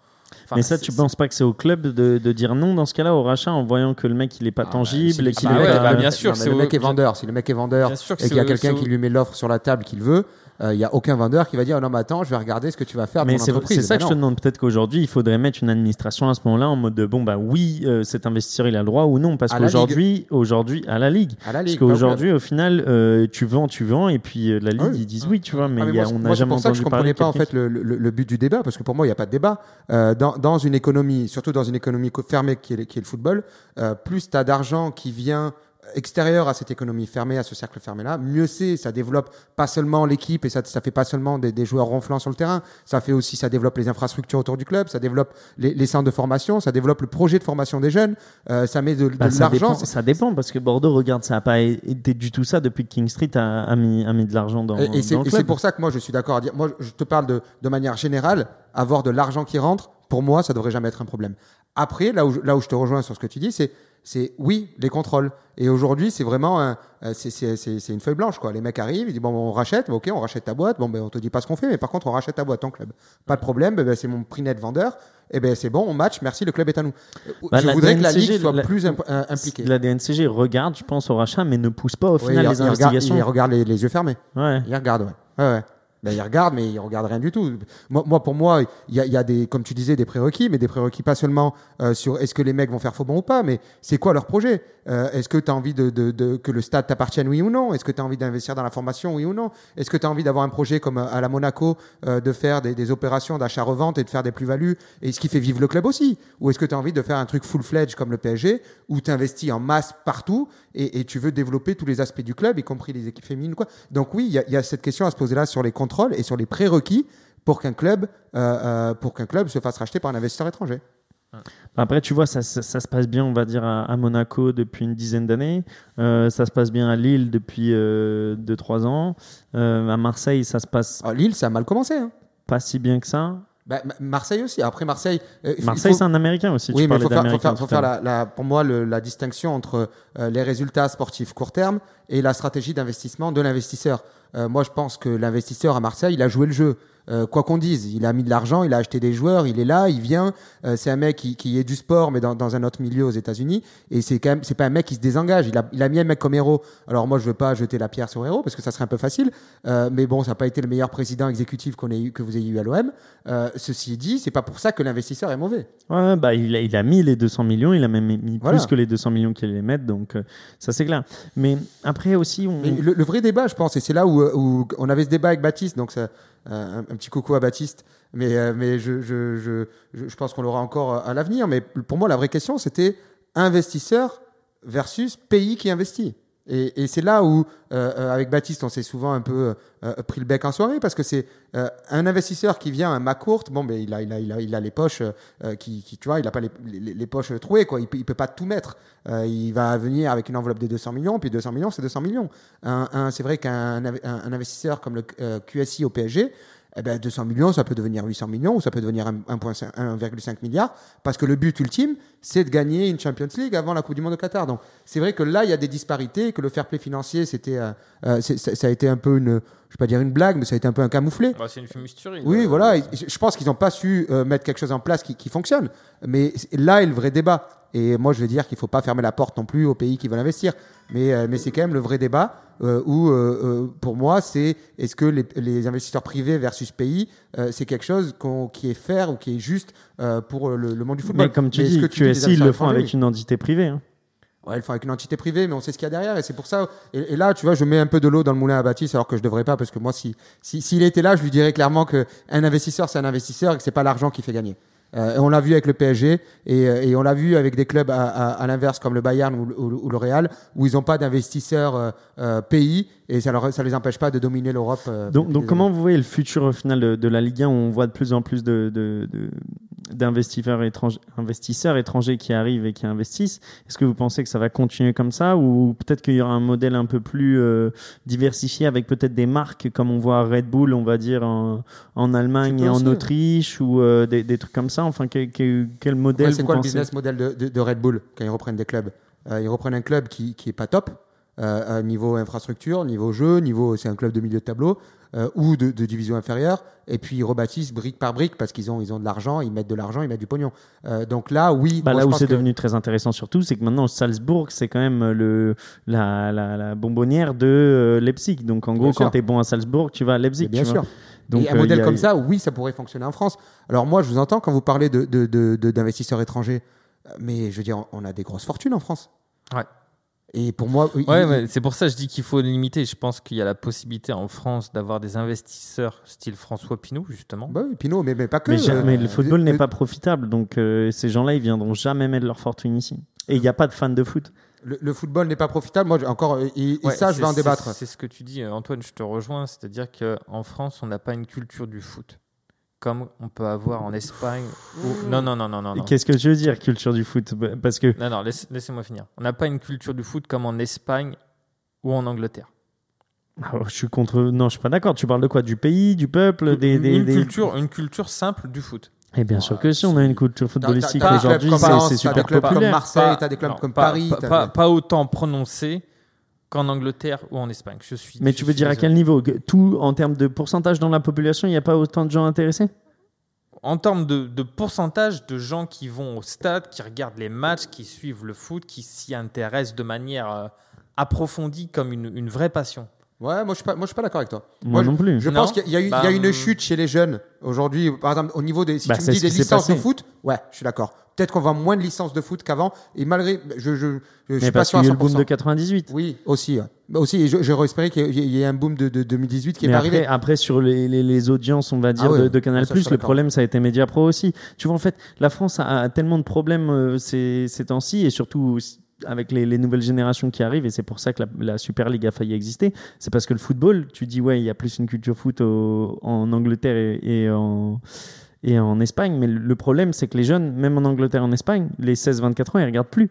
enfin, Mais ça, tu penses pas que c'est au club de, de dire non dans ce cas-là au rachat en voyant que le mec il est pas Ah, tangible si- et qu'il le bah est mec ouais, pas- bah, est- bien sûr, non, c'est le au- mec est vendeur. Si le mec est vendeur et c'est qu'il y a quelqu'un qui lui met l'offre sur la table qu'il veut, euh, il y a aucun vendeur qui va dire non mais attends, je vais regarder ce que tu vas faire Mais c'est c'est ça Ben que je te non. demande. Peut-être qu'aujourd'hui, il faudrait mettre une administration à ce moment-là en mode de bon, bah oui, euh, cet investisseur il a le droit ou non. Parce qu'aujourd'hui, aujourd'hui, à la Ligue. À la Parce ligue. qu'aujourd'hui, au final, euh, tu vends, tu vends, et puis euh, la Ligue, Ah oui. ils disent oui, tu vois, mais Ah, mais y a- moi, on n'a c'est jamais pour ça que je entendu parler comprenais pas en fait le, le- le but du débat parce que pour moi il n'y a pas de débat Euh, dans, dans une économie surtout dans une économie co- fermée qui est, le- qui est le football euh, plus tu as d'argent qui vient extérieur à cette économie fermée, à ce cercle fermé-là, mieux c'est. Ça développe pas seulement l'équipe et ça, ça fait pas seulement des, des joueurs ronflants sur le terrain. Ça fait aussi, ça développe les infrastructures autour du club, ça développe les, les centres de formation, ça développe le projet de formation des jeunes, euh, ça met de, de Bah, l'argent. ça dépend parce que Bordeaux, regarde, ça n'a pas été du tout ça depuis que King Street a, a mis, a mis de l'argent dans, Et, et c'est dans le et c'est club. pour ça que moi je suis d'accord à dire. Moi je te parle de, de manière générale, avoir de l'argent qui rentre, pour moi ça devrait jamais être un problème. Après, là où là où je te rejoins sur ce que tu dis, c'est c'est oui les contrôles. Et aujourd'hui c'est vraiment un, euh, c'est- c'est c'est- c'est une feuille blanche quoi. Les mecs arrivent, ils disent bon on rachète, ok on rachète ta boîte, bon ben on te dit pas ce qu'on fait, mais par contre on rachète ta boîte ton club. Pas de problème, ben, ben, c'est mon prix net vendeur. Et ben c'est bon, on match, merci, le club est à nous. Bah, je voudrais que la ligue soit la- plus imp- euh, impliquée. La DNCG regarde, je pense, au rachat, mais ne pousse pas au Oui, final il- les il regarde- investigations. il regarde les- les yeux fermés. Ouais. Il regarde, ouais. ouais, ouais. Ben, il regarde, mais il regarde rien du tout. Moi, pour moi, il y a, des, comme tu disais, des prérequis, mais des prérequis pas seulement euh, sur est-ce que les mecs vont faire faux bon ou pas, mais c'est quoi leur projet? Euh, Est-ce que tu as envie de, de- de- que le stade t'appartienne, oui ou non? Est-ce que tu as envie d'investir dans la formation, oui ou non? Est-ce que tu as envie d'avoir un projet comme euh, à la Monaco, de faire des, des opérations d'achat-revente et de faire des plus-values, et ce qui fait vivre le club aussi. Ou est-ce que tu as envie de faire un truc full-fledged comme le PSG, où tu investis en masse partout et, tu veux développer tous les aspects du club, y compris les équipes féminines quoi? Donc oui, il y, y a cette question à se poser là sur les et sur les prérequis pour qu'un club, euh, euh, pour qu'un club se fasse racheter par un investisseur étranger. Après, tu vois, ça, ça- ça se passe bien, on va dire, à, à Monaco depuis une dizaine d'années. Euh, ça se passe bien à Lille depuis 2-3 ans. Euh, à Marseille, ça se passe Ah, Lille, ça a mal commencé. Hein. pas si bien que ça. Bah, Ma- Marseille aussi. Après Marseille, euh, Marseille, faut- c'est un Américain aussi. Oui, tu mais il faut faire, faut faire- faut faire l'heure. la, la- pour moi le- la distinction entre euh, les résultats sportifs court terme et la stratégie d'investissement de l'investisseur. Euh, moi, je pense que l'investisseur à Marseille, il a joué le jeu. Euh, quoi qu'on dise, il a mis de l'argent, il a acheté des joueurs, il est là, il vient. Euh, c'est un mec qui, qui est du sport, mais dans, dans un autre milieu aux États-Unis. Et c'est quand même, c'est pas un mec qui se désengage. Il a, il a mis un mec comme héros. Alors moi, je veux pas jeter la pierre sur héros parce que ça serait un peu facile. Euh, mais bon, ça n'a pas été le meilleur président exécutif qu'on ait eu, que vous ayez eu à l'OM. Ceci dit, c'est pas pour ça que l'investisseur est mauvais. Ouais, bah, il, a, il a mis les 200 millions, il a même mis Voilà. plus que les 200 millions qu'il allait mettre, donc ça c'est clair. Mais après aussi, on, le, le vrai débat, je pense, et c'est là où, où on avait ce débat avec Baptiste, donc ça, un, petit coucou à Baptiste, mais, euh, je, je, je, je, pense qu'on l'aura encore à l'avenir. Mais pour moi, la vraie question, c'était investisseur versus pays qui investit. Et, c'est là où, euh, euh, avec Baptiste, on s'est souvent un peu euh, pris le bec en soirée parce que c'est un investisseur qui vient à ma courte, bon, ben, il, a, il, a, il, a, il a les poches qui, tu vois, il n'a pas les, poches trouées, quoi. Il il peut pas tout mettre. Il va venir avec une enveloppe de 200 millions, puis 200 millions, c'est 200 millions. Un, c'est vrai qu'un un, un investisseur comme le QSI au PSG, eh ben 200 millions, ça peut devenir 800 millions ou ça peut devenir 1,5 milliard parce que le but ultime, c'est de gagner une Champions League avant la Coupe du Monde au Qatar. Donc, c'est vrai que là, il y a des disparités, que le fair play financier, c'était, euh, euh, ça a été un peu une, je vais pas dire une blague, mais ça a été un peu un camouflet. Bah, c'est une fumisterie. Oui, euh, voilà. Je pense qu'ils n'ont pas su euh, mettre quelque chose en place qui, qui, fonctionne. Mais là est le vrai débat. Et moi, je veux dire qu'il ne faut pas fermer la porte non plus aux pays qui veulent investir. Mais, euh, mais c'est quand même le vrai débat euh, où, pour moi, c'est est-ce que les, les, investisseurs privés versus pays, euh, c'est quelque chose qu qui est faire ou qui est juste euh, pour le, le, monde du football. Mais comme tu mais dis, que tu QSI, ils le font avec une entité privée. Hein. Ouais, ils le font avec une entité privée, mais on sait ce qu'il y a derrière, et c'est pour ça. Et, et, là, tu vois, je mets un peu de l'eau dans le moulin à Baptiste, alors que je devrais pas, parce que moi, si s'il si, était là, je lui dirais clairement que un investisseur, c'est un investisseur, et que c'est pas l'argent qui fait gagner. Euh, on l'a vu avec le PSG et, et on l'a vu avec des clubs à, l'inverse comme le Bayern ou, le Real où ils n'ont pas d'investisseurs euh, euh, pays et ça ne les empêche pas de dominer l'Europe. euh, donc, donc comment vous voyez le futur au final de, de, la Ligue 1 où on voit de plus en plus de, de, d'investisseurs étrangers, investisseurs étrangers qui arrivent et qui investissent? Est-ce que vous pensez que ça va continuer comme ça ou peut-être qu'il y aura un modèle un peu plus euh, diversifié avec peut-être des marques comme on voit Red Bull, on va dire en, en Allemagne et en Autriche ou euh, des, des, trucs comme ça? Enfin, quel, modèle ouais, C'est quoi pensez? le business model de, Red Bull quand ils reprennent des clubs? Euh, Ils reprennent un club qui qui est pas top. Euh, niveau infrastructure, niveau jeu, niveau c'est un club de milieu de tableau euh, ou de, de, division inférieure, et puis ils rebâtissent brique par brique parce qu'ils ont ils ont de l'argent, ils mettent de l'argent, ils mettent du pognon. Euh, donc là, oui. Bah moi, là où c'est que... devenu très intéressant surtout, c'est que maintenant Salzbourg c'est quand même le la, la, la bonbonnière de euh, Leipzig. Donc en gros, bien quand tu es bon à Salzbourg, tu vas à Leipzig. bien tu sûr. Vois. Donc, et un modèle comme ça, oui, ça pourrait fonctionner en France. Alors moi, je vous entends quand vous parlez de, d'investisseurs étrangers, mais je veux dire, on a des grosses fortunes en France. Ouais. Et pour moi, ouais, il... c'est pour ça que je dis qu'il faut limiter. Je pense qu'il y a la possibilité en France d'avoir des investisseurs style François Pinault, justement. Bah oui, Pinault, mais, mais, pas que. Mais, euh, mais le football n'est pas profitable, donc euh, ces gens-là, ils viendront jamais mettre leur fortune ici. Et il n'y a pas de fans de foot. le, le football n'est pas profitable. Moi, encore, euh, et, et Ouais, ça, je vais en débattre. C'est ce que tu dis, Antoine, je te rejoins. C'est-à-dire qu'en France, on n'a pas une culture du foot comme on peut avoir en Espagne. ou- Non, non, non, non, non. non. Qu'est-ce que tu veux dire, culture du foot? Bah, Parce que Non, non, laisse- laissez-moi finir. On n'a pas une culture du foot comme en Espagne ou en Angleterre. Ah, je suis contre. Non, je suis pas d'accord. Tu parles de quoi? Du pays, du peuple, des, une, des, une des- culture, une culture simple du foot. Et bien sûr que si, on a une culture footballistique aujourd'hui, c'est Lens, c'est t'as des super clubs comme populaire. Marseille, t'as des clubs non, comme pas- Paris. Pas autant prononcé qu'en Angleterre ou en Espagne. Je suis. Mais je tu veux suis dire à quel niveau Tout en termes de pourcentage dans la population, il n'y a pas autant de gens intéressés? En termes de, de pourcentage de gens qui vont au stade, qui regardent les matchs, qui suivent le foot, qui s'y intéressent de manière euh, approfondie comme une, une vraie passion. Ouais, moi je suis pas, moi je suis pas d'accord avec toi. Moi je- non plus. Je Non. pense qu'il y a, eu- il y a Bah, une hum. chute chez les jeunes aujourd'hui. Par exemple, au niveau des, si Bah, tu me c'est dis ce des qui s'est licences de passé. foot, ouais, je suis d'accord. Peut-être qu'on vend moins de licences de foot qu'avant. Et malgré, je, je, je, je Mais suis pas parce sûr qu'il à y a eu le boom 100%. de 98. Oui, aussi. ouais. Bah, aussi, et je- j'aurais espéré qu'il y ait- il y ait un boom de, de 2018 qui est Mais pas après, arrivé. après, sur les, les, les audiences, on va dire, Ah ouais, de, de Canal+, ça, je suis le d'accord. problème, ça a été Media Pro aussi. Tu vois, en fait, la France a, a tellement de problèmes euh, ces, ces temps-ci, et surtout avec les, les nouvelles générations qui arrivent, et c'est pour ça que la, la Super League a failli exister. C'est parce que le football, tu dis, ouais, il y a plus une culture foot au- en Angleterre et, et en... Et en Espagne, mais le problème, c'est que les jeunes, même en Angleterre et en Espagne, les 16-24 ans, ils regardent plus.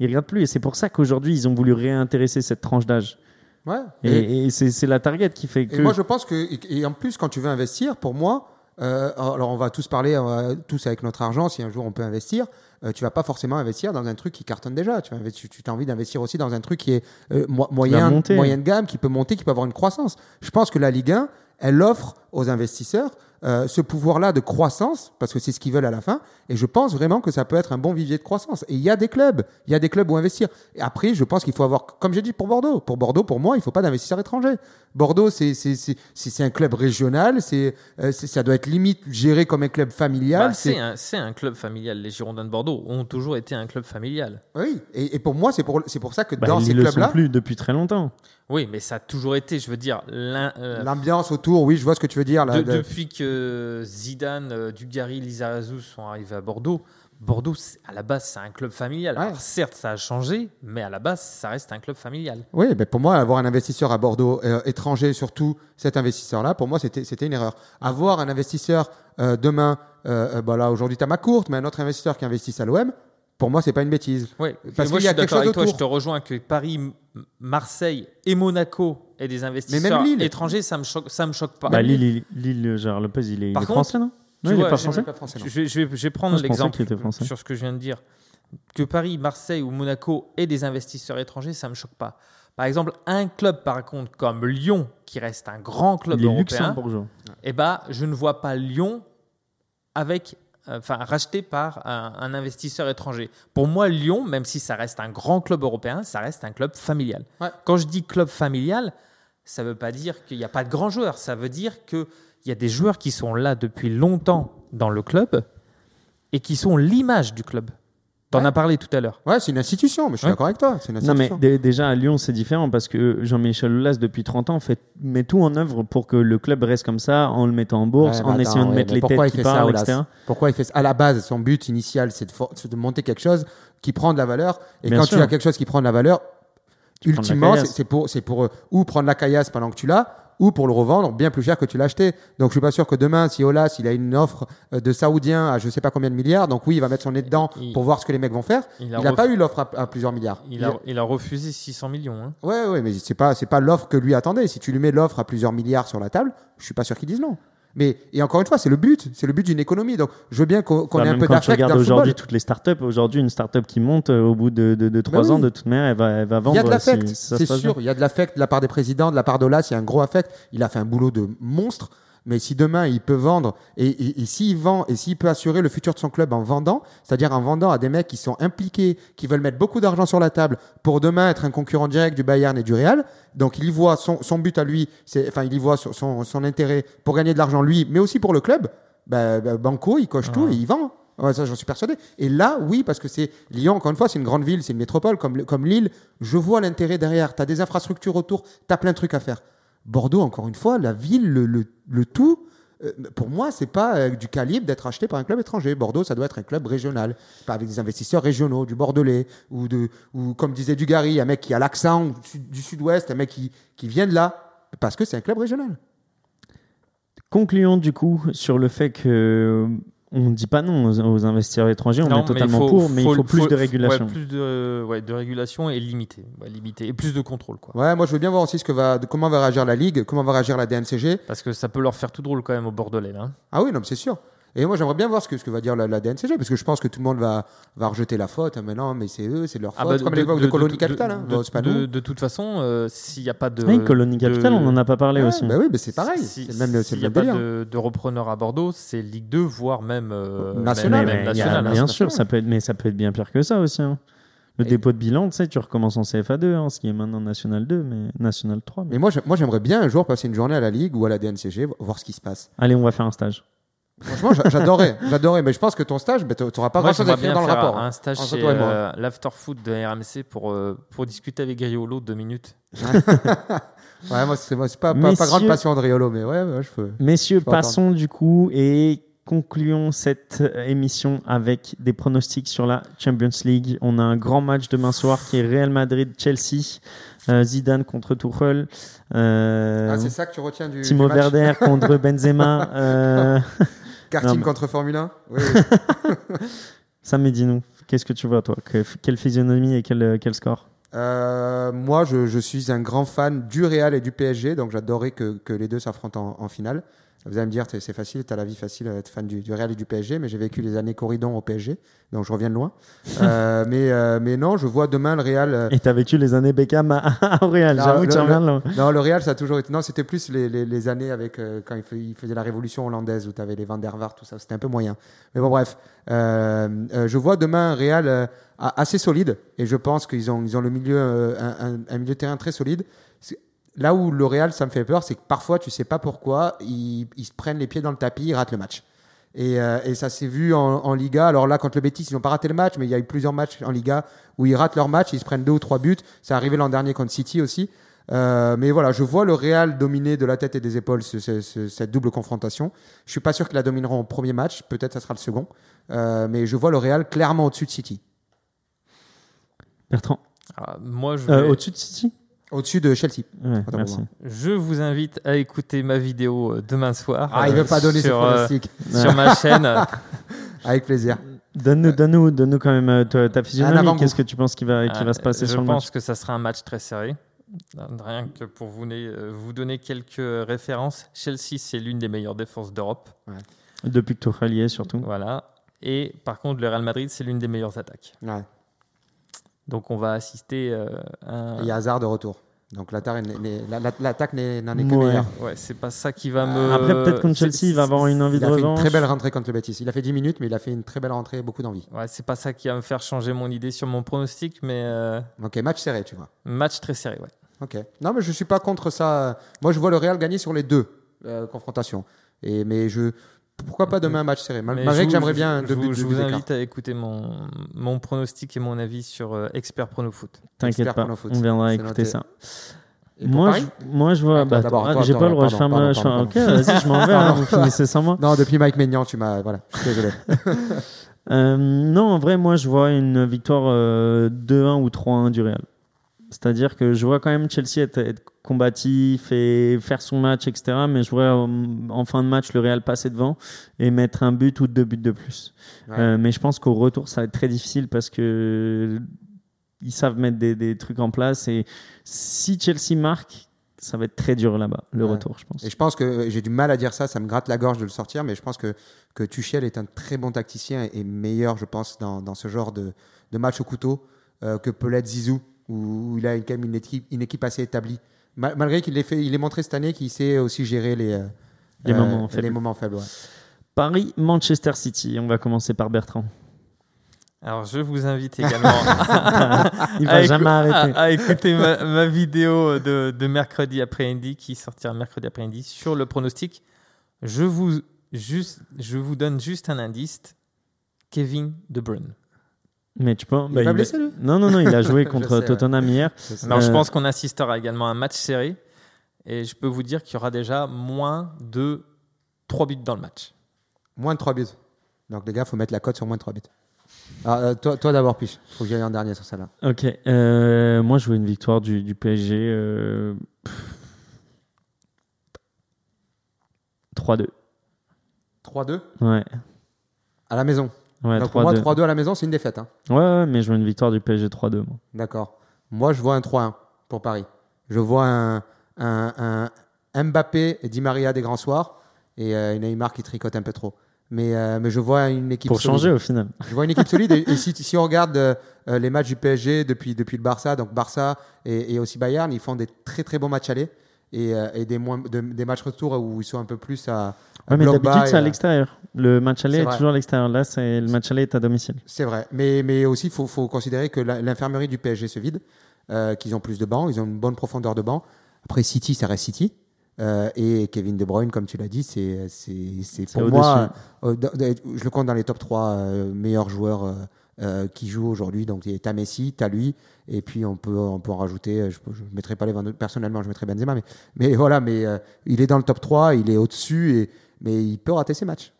Ils regardent plus. Et c'est pour ça qu'aujourd'hui, ils ont voulu réintéresser cette tranche d'âge. Ouais. Et, Et, et c'est la target qui fait que. et moi, je pense que, et, en plus, quand tu veux investir, pour moi, euh, alors on va tous parler, tous avec notre argent, si un jour on peut investir, euh, tu vas pas forcément investir dans un truc qui cartonne déjà. Tu, vas tu as envie d'investir aussi dans un truc qui est euh, mo- moyen, moyen de gamme, qui peut monter, qui peut avoir une croissance. Je pense que la Ligue 1, elle offre aux investisseurs euh, ce pouvoir-là de croissance, parce que c'est ce qu'ils veulent à la fin. Et je pense vraiment que ça peut être un bon vivier de croissance. Et il y a des clubs, il y a des clubs où investir. Et après, je pense qu'il faut avoir, comme j'ai dit pour Bordeaux, pour Bordeaux, pour moi, il faut pas d'investisseurs étrangers. Bordeaux, c'est c'est c'est c'est- c'est un club régional, c'est euh, c'est- ça doit être limite géré comme un club familial. Bah, c'est un, c'est un club familial. Les Girondins de Bordeaux ont toujours été un club familial. oui. Et, et pour moi, c'est pour c'est pour ça que Bah, dans ils ces le sont clubs-là, plus depuis très longtemps. Oui, mais ça a toujours été, je veux dire, euh, l'ambiance autour, oui, je vois ce que tu veux dire. là, de- de- depuis que Zidane, euh, Dugarry, Lizarazu sont arrivés à Bordeaux. Bordeaux, à la base, c'est un club familial. Ouais. Alors, certes, ça a changé, mais à la base, ça reste un club familial. Oui, ben pour moi, avoir un investisseur à Bordeaux euh, étranger, surtout cet investisseur-là, pour moi, c'était une erreur. Avoir un investisseur euh, demain, euh, bah là aujourd'hui, tu as ma courte, mais un autre investisseur qui investisse à l'OM, pour moi, c'est pas une bêtise. Oui, Parce qu'il y a quelque avec chose toi. Je autour. te rejoins que Paris, Marseille et Monaco aient des investisseurs Lille. étrangers, ça me choque, ça me choque pas. Bah, Lille, il- Lille, Gérard Lopez, il est, il Par est contre, français, non? tu Non, il est pas français. Pas français, non. Je vais, je vais- je vais prendre pensais l'exemple sur ce que je viens de dire. Que Paris, Marseille ou Monaco aient des investisseurs étrangers, ça me choque pas. Par exemple, un club, par contre, comme Lyon, qui reste un grand club Il est européen, eh ben, je ne vois pas Lyon avec, enfin, racheté par un, un investisseur étranger. Pour moi, Lyon, même si ça reste un grand club européen, ça reste un club familial. Ouais. Quand je dis club familial, ça ne veut pas dire qu'il n'y a pas de grands joueurs. Ça veut dire qu'il y a des joueurs qui sont là depuis longtemps dans le club et qui sont l'image du club. Tu en Ouais. as parlé tout à l'heure. Ouais, c'est une institution, mais je suis Ouais. d'accord avec toi. C'est une Non, mais déjà à Lyon, c'est différent parce que Jean-Michel Aulas, depuis 30 ans, fait, met tout en œuvre pour que le club reste comme ça, en le mettant en bourse, Ouais, en mais essayant de ouais, mettre les pourquoi têtes il qui fait ça, parlent, Aulas etc. Pourquoi il fait ça À la base, son but initial, c'est de, de monter quelque chose qui prend de la valeur. Et Bien quand sûr. tu as quelque chose qui prend de la valeur, ultimement, c'est pour, c'est pour euh, ou prendre la caillasse pendant que tu l'as, ou pour le revendre bien plus cher que tu l'as acheté. Donc je suis pas sûr que demain, si Olas il a une offre euh, de Saoudien à je sais pas combien de milliards, donc oui, il va mettre son nez dedans Il- pour voir ce que les mecs vont faire. il n'a ref- pas eu l'offre à, à plusieurs milliards. Il a, il a refusé 600 millions. hein. Ouais, ouais, mais c'est pas, c'est pas l'offre que lui attendait. Si tu lui mets l'offre à plusieurs milliards sur la table, je suis pas sûr qu'ils disent non. Mais et encore une fois, c'est le but, c'est le but d'une économie. Donc je veux bien qu'on ait un peu quand tu regardes aujourd'hui toutes les startups, aujourd'hui une startup qui monte euh, au bout de, de, de 3 oui. ans, de toute manière, elle va, elle va Il vendre. y a de l'affect, si c'est sûr. Il y a de l'affect de la part des présidents, de la part d'Olas, il y a un gros affect. Il a fait un boulot de monstre. Mais si demain il peut vendre et, et, et s'il vend et s'il peut assurer le futur de son club en vendant, c'est-à-dire en vendant à des mecs qui sont impliqués, qui veulent mettre beaucoup d'argent sur la table pour demain être un concurrent direct du Bayern et du Real, donc il y voit son, son but à lui, c'est enfin il y voit son, son, son intérêt pour gagner de l'argent lui, mais aussi pour le club. Bah, bah, Banco, il coche tout et il vend. Ouais, ça, j'en suis persuadé. Et là, oui, parce que c'est Lyon, encore une fois, c'est une grande ville, c'est une métropole comme, comme Lille. Je vois l'intérêt derrière. Tu as des infrastructures autour, tu as plein de trucs à faire. Bordeaux, encore une fois, la ville, le, le, tout, euh, pour moi, c'est pas euh, du calibre d'être acheté par un club étranger. Bordeaux, ça doit être un club régional, pas avec des investisseurs régionaux, du Bordelais, ou, de, ou comme disait Dugarry, un mec qui a l'accent du sud- du sud-ouest, un mec qui, qui vient de là, parce que c'est un club régional. Concluons du coup sur le fait que on ne dit pas non aux, aux investisseurs étrangers, on Non, est totalement faut- pour, mais il faut plus de régulation. Ouais, plus de, ouais, de régulation et limité, ouais, limité. Et plus de contrôle. Quoi. Ouais, moi je veux bien voir aussi ce que va, de comment va réagir la Ligue, comment va réagir la DNCG. Parce que ça peut leur faire tout drôle quand même au Bordelais. Là. hein. Ah oui, non, mais c'est sûr. Et moi j'aimerais bien voir ce que, ce que va dire la, la DNCG, parce que je pense que tout le monde va, va rejeter la faute. Ah, Mais non, mais c'est eux, c'est leur faute. Ah bah, comme à l'époque de, Colonie Capital, hein. de- Bon, de- nous. de toute façon, euh, s'il n'y a pas de. Oui, Colonie Capital, de- on en a pas parlé Ouais, aussi. bah oui, mais c'est pareil. Si- c'est le même, c'est S'il n'y a pas de, de repreneur à Bordeaux, c'est Ligue 2, voire même euh, National. même- Mais même il y a- national, hein. bien sûr, ça peut être, mais ça peut être bien pire que ça aussi. hein. Le Et- dépôt de bilan, tu sais, tu recommences en CFA2, hein, ce qui est maintenant National 2, mais National 3. mais- Mais moi, j'ai- moi, j'aimerais bien un jour passer une journée à la Ligue ou à la DNCG, vo- voir ce qui se passe. Allez, on va faire un stage. Franchement, j'a- j'adorais, j'adorais. Mais je pense que ton stage, bah, tu n'auras pas grand-chose à bien dans le rapport. hein. un stage chez euh, l'afterfoot de RMC pour, euh, pour discuter avec Griolo deux minutes. Ouais, moi, c'est pas, pas, pas grande passion de Riolo, mais ouais, ouais, je peux. Messieurs, passons du coup et concluons cette euh, émission avec des pronostics sur la Champions League. On a un grand match demain soir qui est Real Madrid-Chelsea, euh, Zidane contre Tuchel, euh, Ah, c'est ça que tu retiens du, Timo du match Werder contre Benzema. euh, Karting contre Formule 1 Oui, oui. Sam, dis-nous, qu'est-ce que tu vois toi Que- Quelle physionomie et quel, quel score Euh, moi, je, je suis un grand fan du Real et du PSG, donc j'adorerais que, que les deux s'affrontent en, en finale. Vous allez me dire, c'est facile, tu as la vie facile d'être fan du, du Real et du PSG, mais j'ai vécu les années Corridon au PSG, donc je reviens de loin. Euh, mais, euh, mais non, je vois demain le Real. euh, Et t'as vécu les années Beckham à, à Real, j'avoue, tu reviens de loin. Non, le Real, ça a toujours été. Non, c'était plus les, les, les années avec quand il, il faisait la révolution hollandaise où tu avais les Van der Vaart, tout ça. C'était un peu moyen. Mais bon, bref. Je vois demain un Real assez solide et je pense qu'ils ont, ils ont le milieu, un, un- un milieu de terrain très solide. Là où le Real, ça me fait peur, c'est que parfois, tu sais pas pourquoi, ils, ils se prennent les pieds dans le tapis, ils ratent le match. Et, euh, et ça s'est vu en, en Liga. Alors là, contre le Betis, ils n'ont pas raté le match, mais il y a eu plusieurs matchs en Liga où ils ratent leur match, ils se prennent deux ou trois buts. C'est arrivé l'an dernier contre City aussi. Euh, mais voilà, je vois le Real dominer de la tête et des épaules ce- ce- ce- cette double confrontation. Je suis pas sûr qu'ils la domineront au premier match, peut-être ça sera le second. Euh, mais je vois le Real clairement au-dessus de City. Bertrand, Alors, moi, je, Euh, vais- au-dessus de City? Au-dessus de Chelsea. Ouais, merci. je vous invite à écouter ma vidéo euh, demain soir. Ah, il euh, veut pas donner ses sur, euh, pronostics. sur ma chaîne. Avec plaisir. Donne-nous donne donne quand même euh, ta, physionomie. Qu'est-ce que tu penses qui va, qui va se passer Euh, je sur le pense match que ça sera un match très serré. Rien que pour vous, donner- euh, vous donner quelques références, Chelsea, c'est l'une des meilleures défenses d'Europe. Depuis que Tuchel y est, surtout. Voilà. Et par contre, le Real Madrid, c'est l'une des meilleures attaques. Ouais. Donc on va assister euh, à un- Il y a hasard de retour. Donc l'attaque n'en est que Ouais. meilleure. Ouais, c'est pas ça qui va me. Après, peut-être contre Chelsea, il va avoir une envie Il de a fait une revanche. très belle rentrée contre le Betis. Il a fait 10 minutes, mais il a fait une très belle rentrée, beaucoup d'envie. Ouais, c'est pas ça qui va me faire changer mon idée sur mon pronostic, mais euh, Ok, match serré, tu vois. match très serré, ouais. Ok. Non, mais je suis pas contre ça. Moi, je vois le Real gagner sur les deux euh, confrontations. Et mais je pourquoi pas demain un match serré? Malgré je que vous- j'aimerais bien je, deux vous, buts je de vous d'écart. invite à écouter mon, mon pronostic et mon avis sur euh, Expert Prono Foot. T'inquiète Expert pas, pour le foot. on viendra écouter noté. ça. Moi je, moi, je vois. Bah, d'abord, attends, toi, j'ai pas le droit. Je pardon, ferme. Ok, vas-y, je m'en vais. vous finissez sans moi. Non, depuis Mike Maignan, tu m'as. Voilà, je suis désolé. Euh, non, en vrai, moi, je vois une victoire euh, 2-1 ou 3-1 du Real. C'est-à-dire que je vois quand même Chelsea être, être combatif et faire son match, etc. Mais je vois euh, en fin de match le Real passer devant et mettre un but ou deux buts de plus. Ouais. Euh, mais je pense qu'au retour, ça va être très difficile parce que ils savent mettre des, des trucs en place. Et si Chelsea marque, ça va être très dur là-bas, le Ouais. retour, je pense. Et je pense que j'ai du mal à dire ça, ça me gratte la gorge de le sortir, mais je pense que, que Tuchel est un très bon tacticien et meilleur, je pense, dans, dans ce genre de, de match au couteau euh, que peut l'être Zizou, où, où il a quand même une équipe, une équipe assez établie. Ma- malgré qu'il ait, fait, il ait montré cette année qu'il sait aussi gérer les, euh, Les moments faibles. Les moments faibles ouais. Paris-Manchester City, on va commencer par Bertrand. Alors je vous invite également Il va à, jamais écou- arrêter. à- à écouter ma, ma vidéo de, de mercredi après-midi qui sortira mercredi après-midi sur le pronostic. Je vous, juste, je vous donne juste un indice. Kevin De Bruyne. Mais tu peux. Il bah, pas il- blessé, lui? Non, non, non, il a joué contre sais, ouais. Tottenham hier. Alors je Euh, pense qu'on assistera également à un match serré. Et je peux vous dire qu'il y aura déjà moins de 3 buts dans le match. Moins de 3 buts. Donc les gars, faut mettre la cote sur moins de 3 buts. Alors, euh, toi, toi d'abord, Piche. Faut que j'aille en dernier sur celle-là. Ok. euh, moi, je veux une victoire du, du PSG. euh, pff. 3-2. 3-2 Ouais. à la maison. Ouais, Donc pour moi, 3-2. 3-2 à la maison, c'est une défaite. hein. Ouais, ouais, mais je veux une victoire du PSG 3-2. moi. D'accord. Moi, je vois un 3-1 pour Paris. Je vois un, un- un Mbappé et Di Maria des grands soirs et euh, Neymar qui tricote un peu trop. Mais, euh, mais je vois une équipe Pour solide. changer au final. Je vois une équipe solide. Et, et si, si on regarde euh, euh, les matchs du PSG depuis, depuis le Barça, donc Barça et, et aussi Bayern, ils font des très très bons matchs aller et, euh, et des, moins, de- des matchs retour où ils sont un peu plus à, à Ouais, mais d'habitude, c'est à l'extérieur. Le match aller est, toujours à l'extérieur. Là, c'est le match aller est à domicile. C'est vrai. Mais, mais aussi, il faut, faut considérer que l'infirmerie du PSG se vide, euh, qu'ils ont plus de bancs, ils ont une bonne profondeur de banc. Après, City, ça reste City. Euh, et Kevin De Bruyne, comme tu l'as dit, c'est pour moi, euh, je le compte dans les top 3 euh, meilleurs joueurs euh, qui jouent aujourd'hui. Donc, tu as Messi, tu as lui, et puis on peut, on peut en rajouter. euh, Je ne mettrai pas les 22 personnellement, je mettrai Benzema, mais, mais voilà, mais euh, il est dans le top 3, il est au-dessus, et, mais il peut rater ses matchs.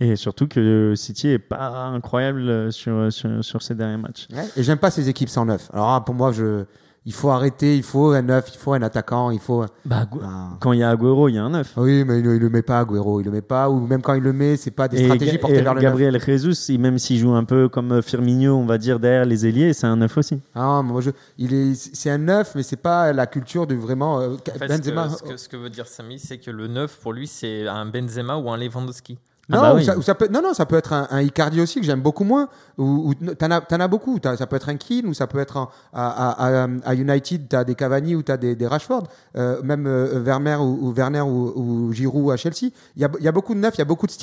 Et surtout que City est pas incroyable sur, sur, sur ces derniers matchs. Ouais, Et j'aime pas ces équipes sans neuf. Alors ah, pour moi, je, il faut arrêter, il faut un neuf, il faut un attaquant, il faut. Bah, Ah. Quand il y a Agüero, il y a un 9. Oui, mais il, il le met pas, Agüero, il le met pas, ou même quand il le met, c'est pas des Et, stratégies portées et vers le neuf. Gabriel Jesus, même s'il joue un peu comme euh, Firmino, on va dire, derrière les ailiers, c'est un 9 aussi. Ah, moi, je, il est, c'est un neuf, mais c'est pas la culture de vraiment euh, En fait, ce que- Benzema. ce, que, ce que veut dire Samy, c'est que le 9, pour lui, c'est un Benzema ou un Lewandowski. Non, Ah bah ou oui. ça, ou ça peut, non, non, ça peut être un, un Icardi aussi que j'aime beaucoup moins. Ou, ou t'en as, beaucoup. Ça peut être un Keane ou ça peut être un- à, à, à- United, t'as des Cavani ou t'as des, des Rashford, euh, même euh, Vermeer ou, ou Werner ou, ou Giroud à Chelsea. Il y a, y a beaucoup de neufs, il y a beaucoup de styles